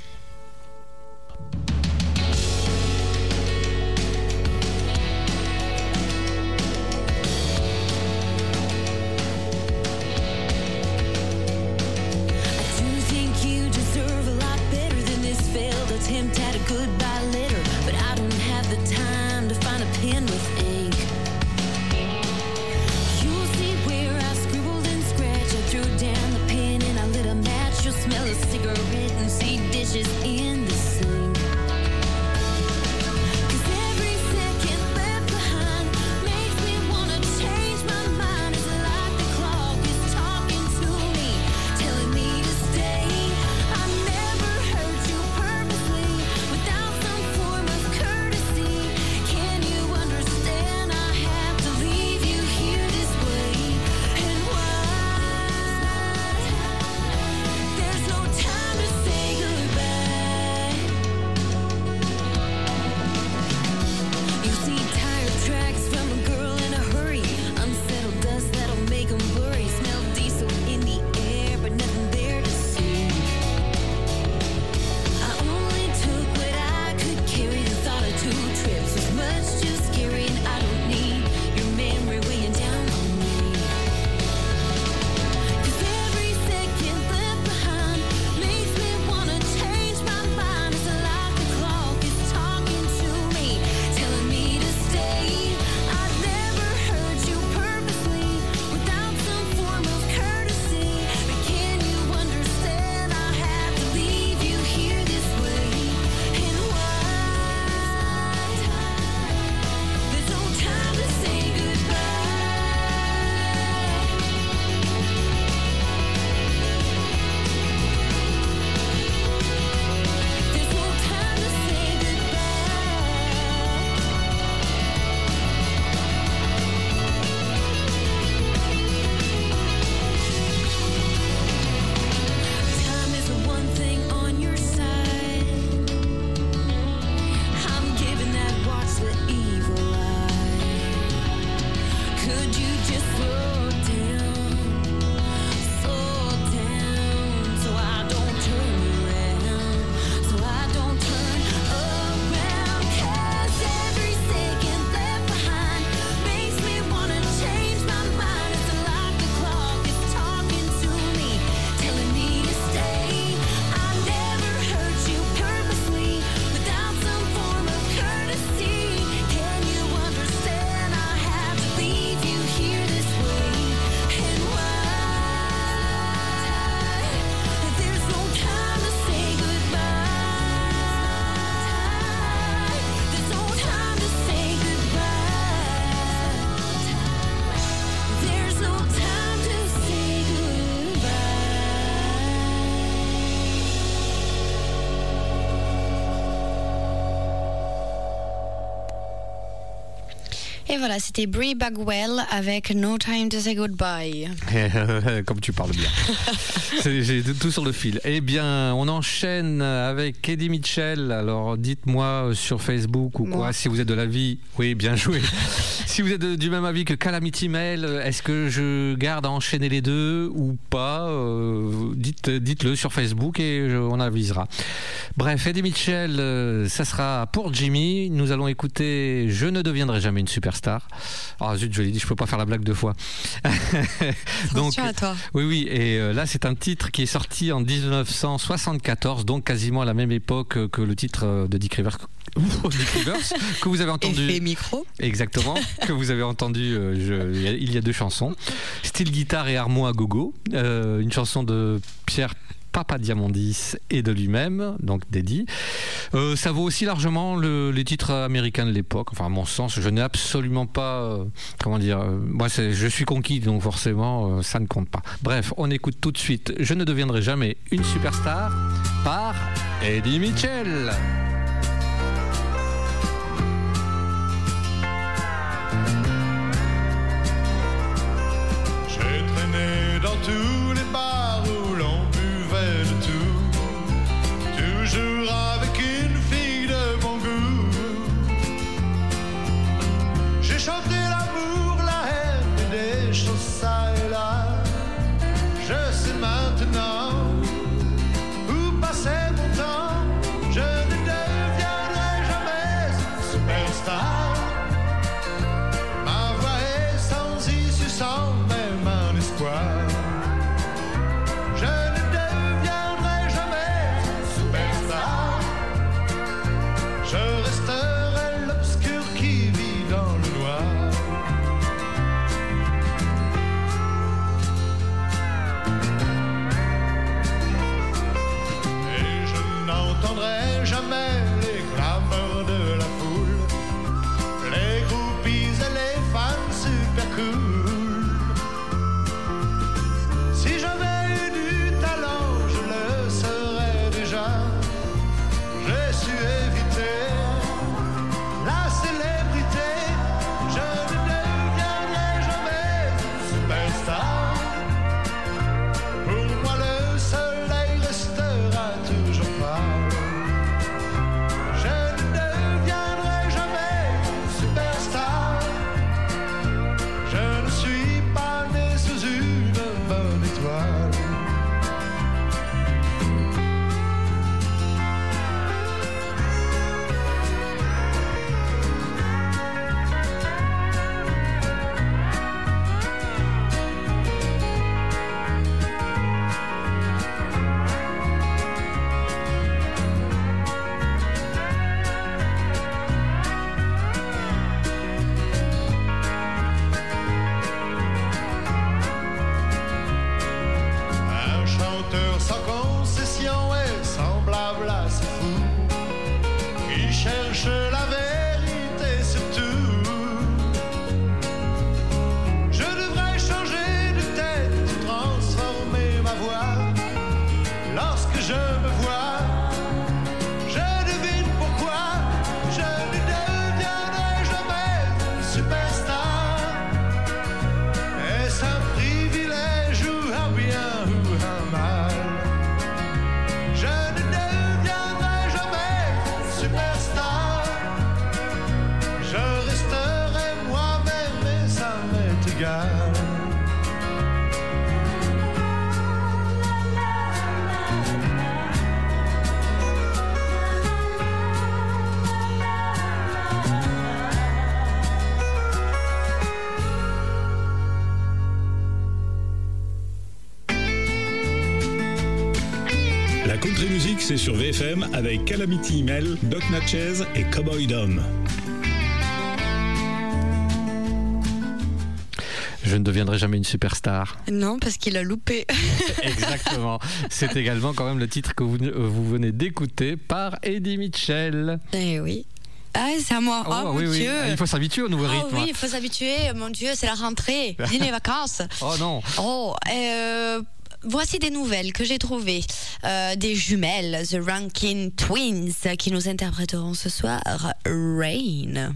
Et voilà, c'était Brie Bagwell avec No Time to Say Goodbye.
Comme tu parles bien. J'ai tout sur le fil. Eh bien, on enchaîne avec Eddie Mitchell. Alors, dites-moi sur Facebook ou quoi, si vous êtes de l'avis. Oui, bien joué. si vous êtes de- du même avis que Calamity Mail, est-ce que je garde à enchaîner les deux ou pas Euh, dites, Dites-le sur Facebook et je- on avisera. Bref, Eddie Mitchell, euh, ça sera pour Jimmy. Nous allons écouter Je ne deviendrai jamais une superstar. Ah zut, je l'ai dit, je peux pas faire la blague deux fois.
Attention à toi.
oui, oui, et euh, là c'est un titre qui est sorti en 1974, donc quasiment à la même époque que le titre euh, de Dick Rivers, que vous avez entendu.
Effet micro.
Exactement, que vous avez entendu euh, je- il y a- deux chansons. Style guitare et harmon à gogo, euh, une chanson de Pierre Papa Diamandis et de lui-même, donc d'Eddie. Euh, ça vaut aussi largement le- les titres américains de l'époque. Enfin, à mon sens, je n'ai absolument pas. euh, comment dire euh, Moi, je suis conquis, donc forcément, ça ne compte pas. Bref, on écoute tout de suite Je ne deviendrai jamais une superstar par Eddie Mitchell.
J'ai traîné dans tous avec
Calamity Email, Doc Natchez et Cowboy Dom.
Je ne deviendrai jamais une superstar.
Non, parce qu'il a loupé.
Exactement. C'est également quand même le titre que vous, vous venez d'écouter par Eddie Mitchell.
Eh oui. Ah, c'est à moi. Oh,
Oh,
mon
oui, oui.
Dieu.
Il faut s'habituer au nouveau
Oh
rythme.
oui, il faut s'habituer. Mon Dieu, c'est la rentrée. Ni les vacances.
Oh non.
Oh, euh, voici des nouvelles que j'ai trouvées. Euh, des jumelles, The Rankin Twins, qui nous interpréteront ce soir
Rain.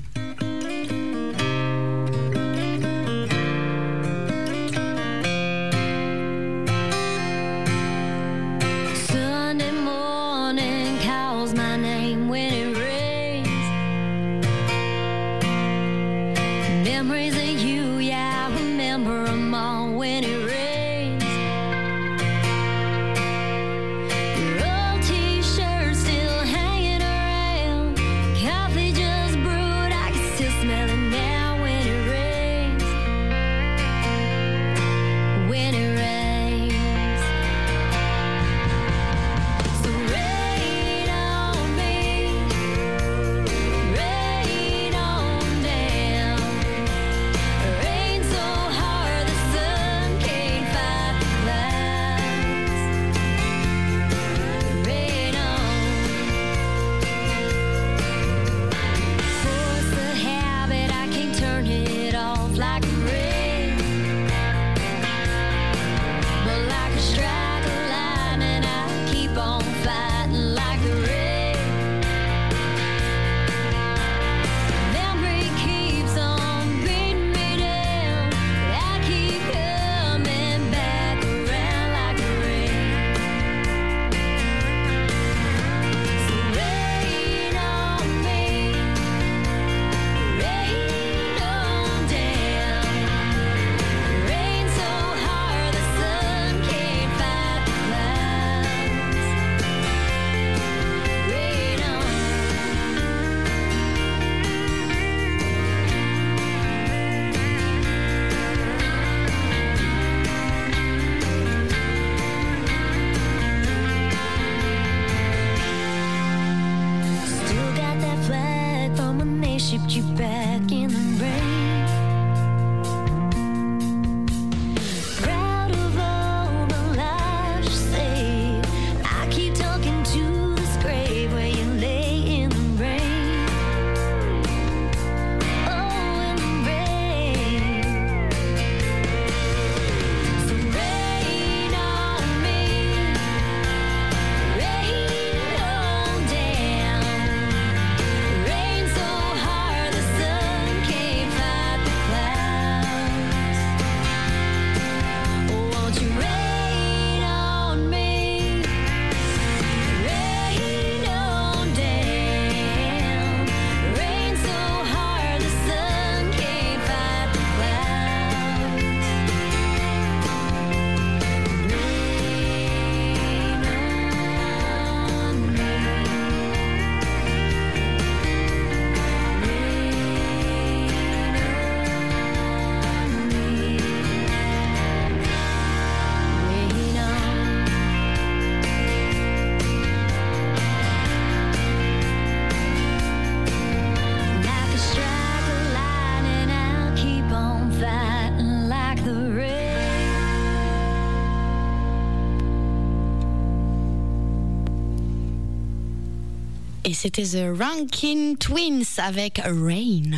Et c'était The Rankin Twins avec Rain.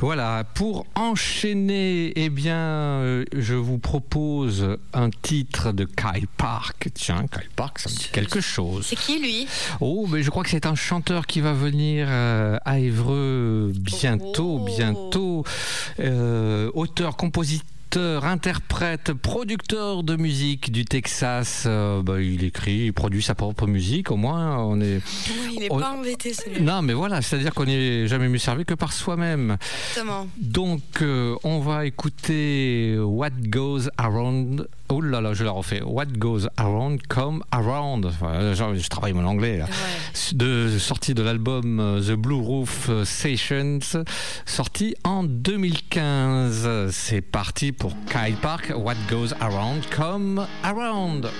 Voilà, pour enchaîner, eh bien, euh, je vous propose un titre de Kyle Park. Tiens, Kyle Park, ça me dit quelque chose.
C'est qui lui?
Oh, mais je crois que c'est un chanteur qui va venir euh, à Évreux bientôt, bientôt. Euh, auteur, compositeur. Interprète, producteur de musique du Texas, Euh, bah, il écrit, il produit sa propre musique. Au moins, on est.
Oui, il est
on-
pas embêté celui-là.
Non, mais voilà, c'est-à-dire qu'on n'est jamais mieux servi que par soi-même.
Exactement.
Donc, euh, on va écouter What Goes Around. Oh là là, je la refais. What Goes Around Come Around. Genre, je travaille mon anglais là. De sortie de l'album euh, The Blue Roof Sessions, sorti en 2015. C'est parti pour Kyle Park. What Goes Around Come Around.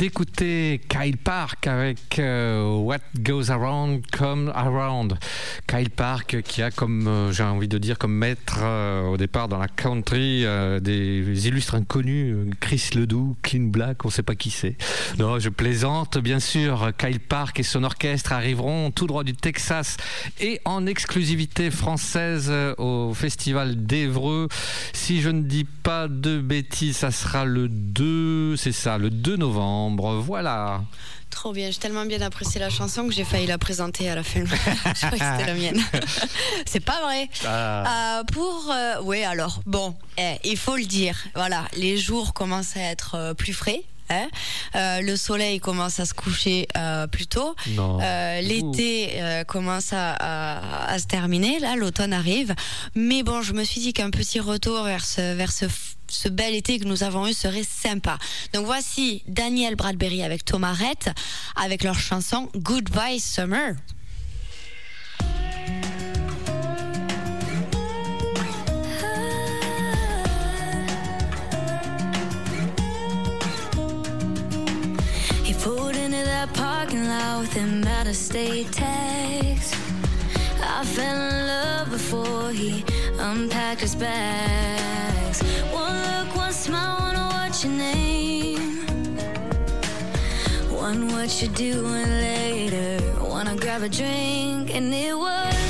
D'écouter Park avec euh, What Goes Around Comes Around. Kyle Park qui a comme, euh, j'ai envie de dire, comme maître euh, au départ dans la country des illustres inconnus, Chris Ledoux, Clean Black, on ne sait pas qui c'est. Non, je plaisante, bien sûr. Kyle Park et son orchestre arriveront tout droit du Texas et en exclusivité française au festival d'Evreux. Si je ne dis pas de bêtises, ça sera le 2, c'est ça, le 2 novembre. Voilà.
Trop bien, j'ai tellement bien apprécié la chanson que j'ai failli la présenter à la fin. je croyais que c'était la mienne. C'est pas vrai.
Ah.
Euh, pour, euh, oui, alors, bon, eh, il faut le dire. Voilà, les jours commencent à être euh, plus frais. hein. Euh, le soleil commence à se coucher euh, plus tôt. Euh, L'été commence à, à- à se terminer. Là, l'automne arrive. Mais bon, je me suis dit qu'un petit retour vers ce, vers ce, ce bel été que nous avons eu serait sympa. Donc voici Daniel Bradbury avec Thomas Rhett avec leur chanson Goodbye Summer.
I fell in love before he unpacked his bags. One look, one smile, wanna watch your name. One what you doing later. Wanna grab a drink, and it was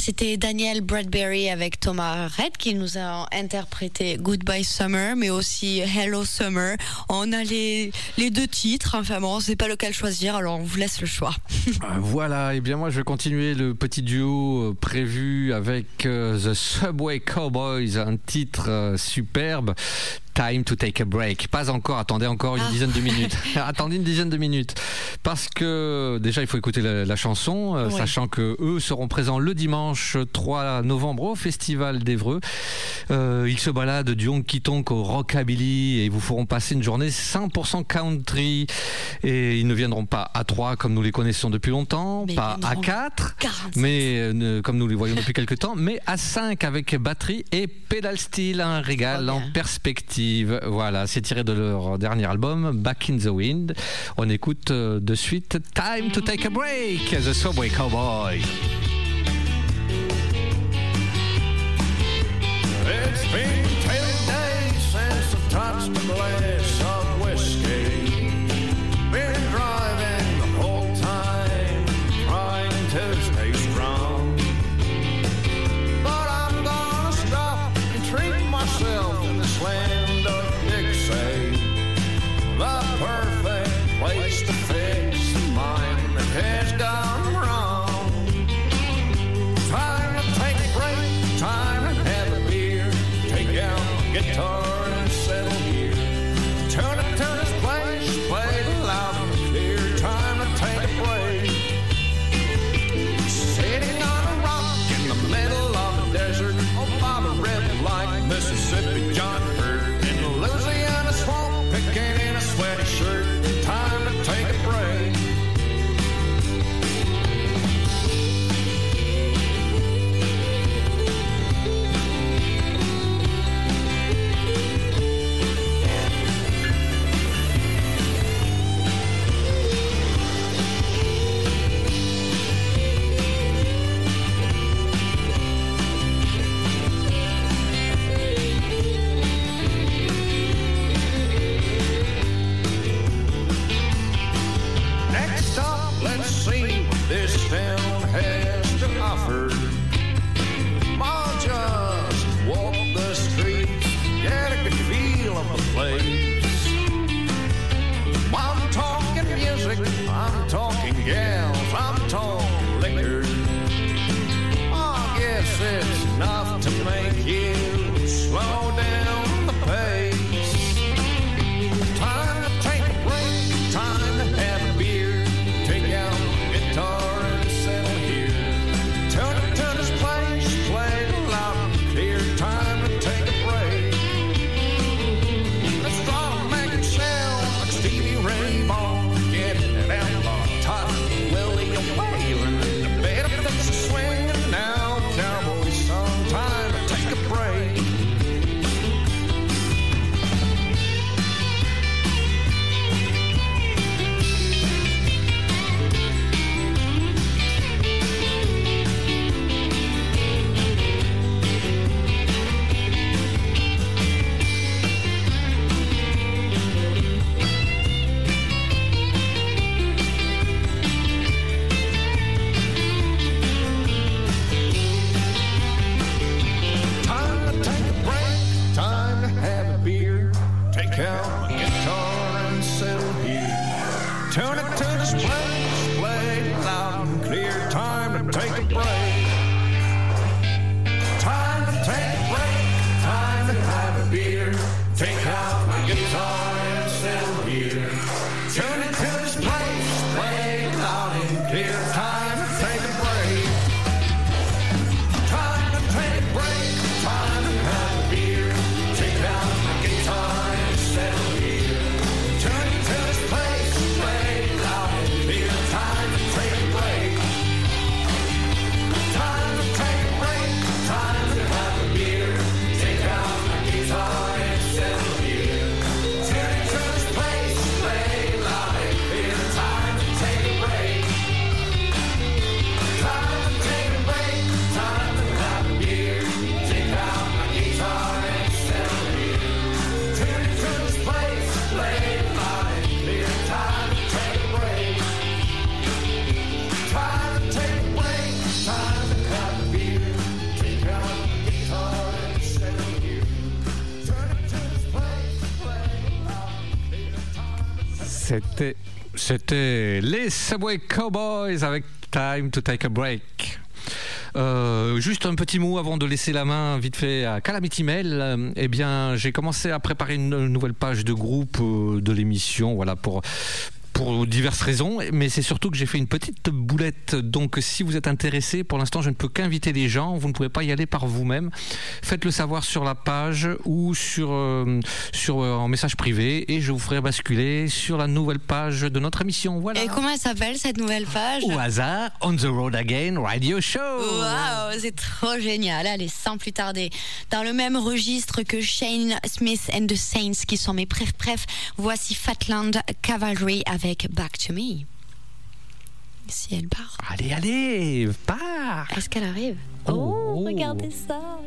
c'était Daniel Bradbury avec Thomas Red qui nous a interprété Goodbye Summer, mais aussi Hello Summer. On a les, les deux titres, enfin bon, on sait pas lequel choisir, alors on vous laisse le choix.
Euh, Voilà, et bien moi je vais continuer le petit duo euh, prévu avec euh, The Subway Cowboys, un titre euh, superbe. Time to take a break. Pas encore, attendez encore une
Ah.
dizaine de minutes. attendez une dizaine de minutes. Parce que déjà il faut écouter la, la chanson, euh, sachant que eux seront présents le dimanche 3 novembre au Festival d'Evreux. Euh, ils se baladent du honky tonk au rockabilly et ils vous feront passer une journée 100% country. Et ils ne viendront pas à 3 comme nous les connaissons depuis longtemps,
Mais
pas à
viendront
4,
47.
mais euh, comme nous les voyons depuis quelques temps, mais à 5 avec batterie et pédale style, un régal en
bien.
Voilà, c'est tiré de leur dernier album, Back in the Wind. On écoute euh, de suite Time to take a break, The Subway Cowboy.
C'était les Subway Cowboys avec Time to Take a Break. Euh, juste un petit mot avant de laisser la main vite fait à Calamity Mail. Eh bien, j'ai commencé à préparer une nouvelle page de groupe euh, de l'émission, voilà pour pour diverses raisons, mais c'est surtout que j'ai fait une petite boulette. Donc, si vous êtes intéressé, pour l'instant, je ne peux qu'inviter les gens. Vous ne pouvez pas y aller par vous-même. Faites-le savoir sur la page ou sur, euh, sur euh, en message privé, et je vous ferai basculer sur la nouvelle page de notre émission. Voilà.
Et comment elle s'appelle cette nouvelle page
Au hasard, On the Road Again Radio Show.
Waouh, c'est trop génial. Allez, sans plus tarder, dans le même registre que Shane Smith and the Saints, qui sont mes bref, bref, voici Fatland Cavalry avec Back to Me. Si elle part.
Allez, allez, pars.
Est-ce qu'elle arrive? Oh, regardez ça.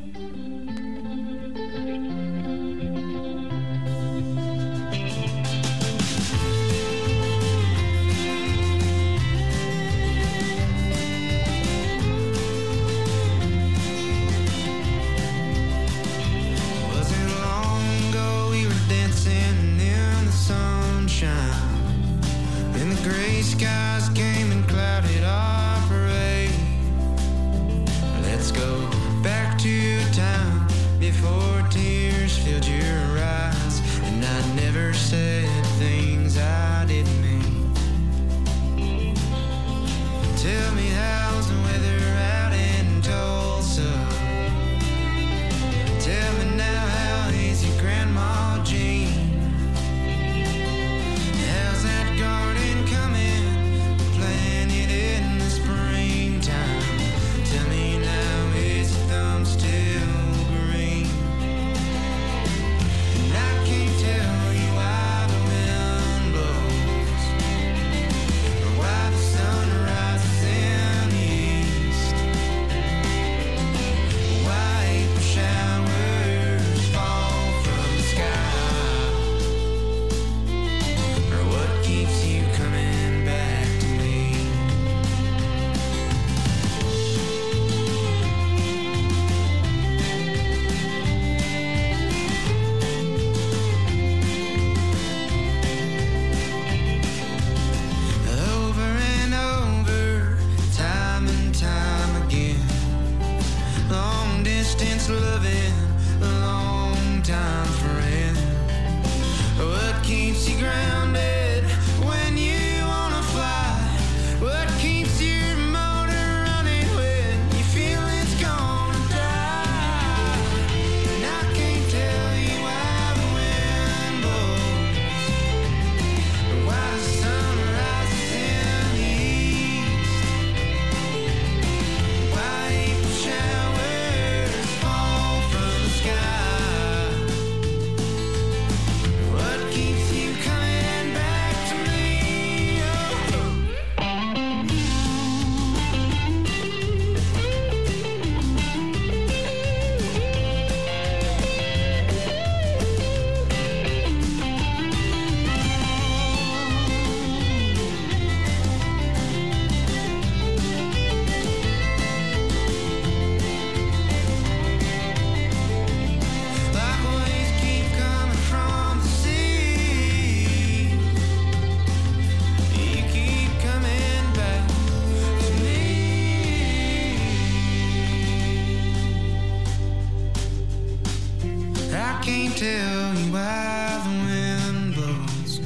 Can't tell you why the wind blows.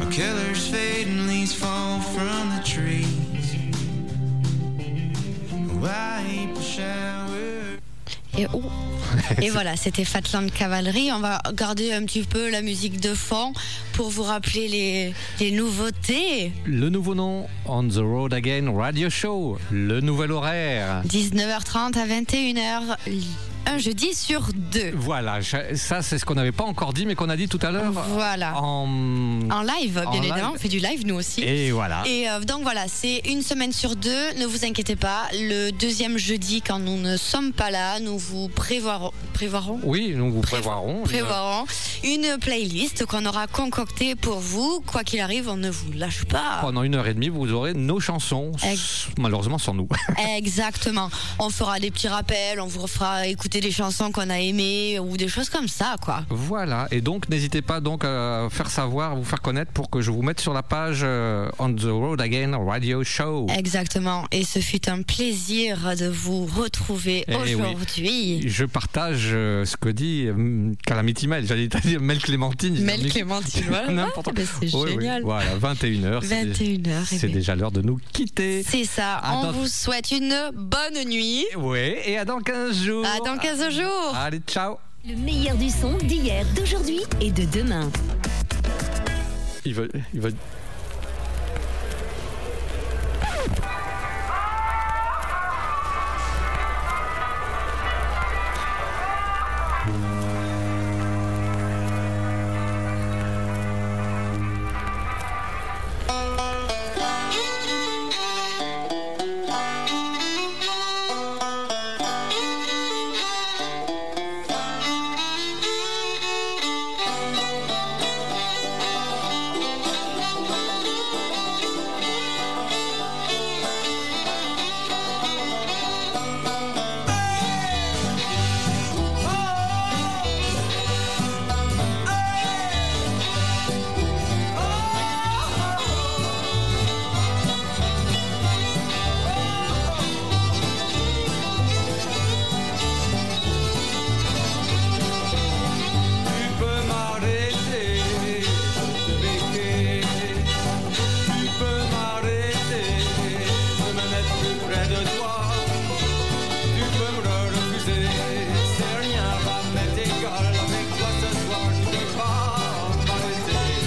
Or colors fade and leaves fall from the trees. Why April showers.
Et, oh. Et voilà, c'était Fatland Cavalry. On va garder un petit peu la musique de fond pour vous rappeler les, les nouveautés.
Le nouveau nom, On the Road Again Radio Show. Le nouvel horaire.
19h30 à 21h, un jeudi sur deux.
Voilà, je- ça c'est ce qu'on n'avait pas encore dit, mais qu'on a dit tout à l'heure.
Voilà.
En,
En live, bien
En
évidemment. On fait du live, nous aussi.
Et voilà.
Et euh, donc voilà, c'est une semaine sur deux. Ne vous inquiétez pas. Le deuxième jeudi, quand nous ne sommes pas là, nous vous prévoirons. prévoirons
Oui, nous vous prévoirons.
prévoirons une playlist qu'on aura concoctée pour vous. Quoi qu'il arrive, on ne vous lâche pas.
Pendant une heure et demie, vous aurez nos chansons,
Ex-
malheureusement sans nous.
Exactement. On fera des petits rappels, on vous fera écouter
écouter les chansons qu'on a aimées ou des choses comme ça, quoi.
Voilà, et donc n'hésitez pas donc à faire savoir, à vous faire connaître pour que je vous mette sur la page euh, On the Road Again Radio Show.
Exactement. Et ce fut un plaisir de vous retrouver
Eh oui.
aujourd'hui.
Je partage euh, ce que dit euh, Calamity Mel, j'allais dire Mel Clémentine.
Mel Clémentine, voilà.
N'importe
Ah, c'est
Oui, oui.
génial.
Voilà, 21h.
21h, eh
C'est
ben.
déjà l'heure de nous quitter.
C'est ça.
À
On
dans-
vous souhaite une bonne nuit.
Oui, et à dans 15 jours.
À dans 15 15 jours.
Allez, ciao.
Le meilleur du son d'hier, d'aujourd'hui et de demain.
Il. Il.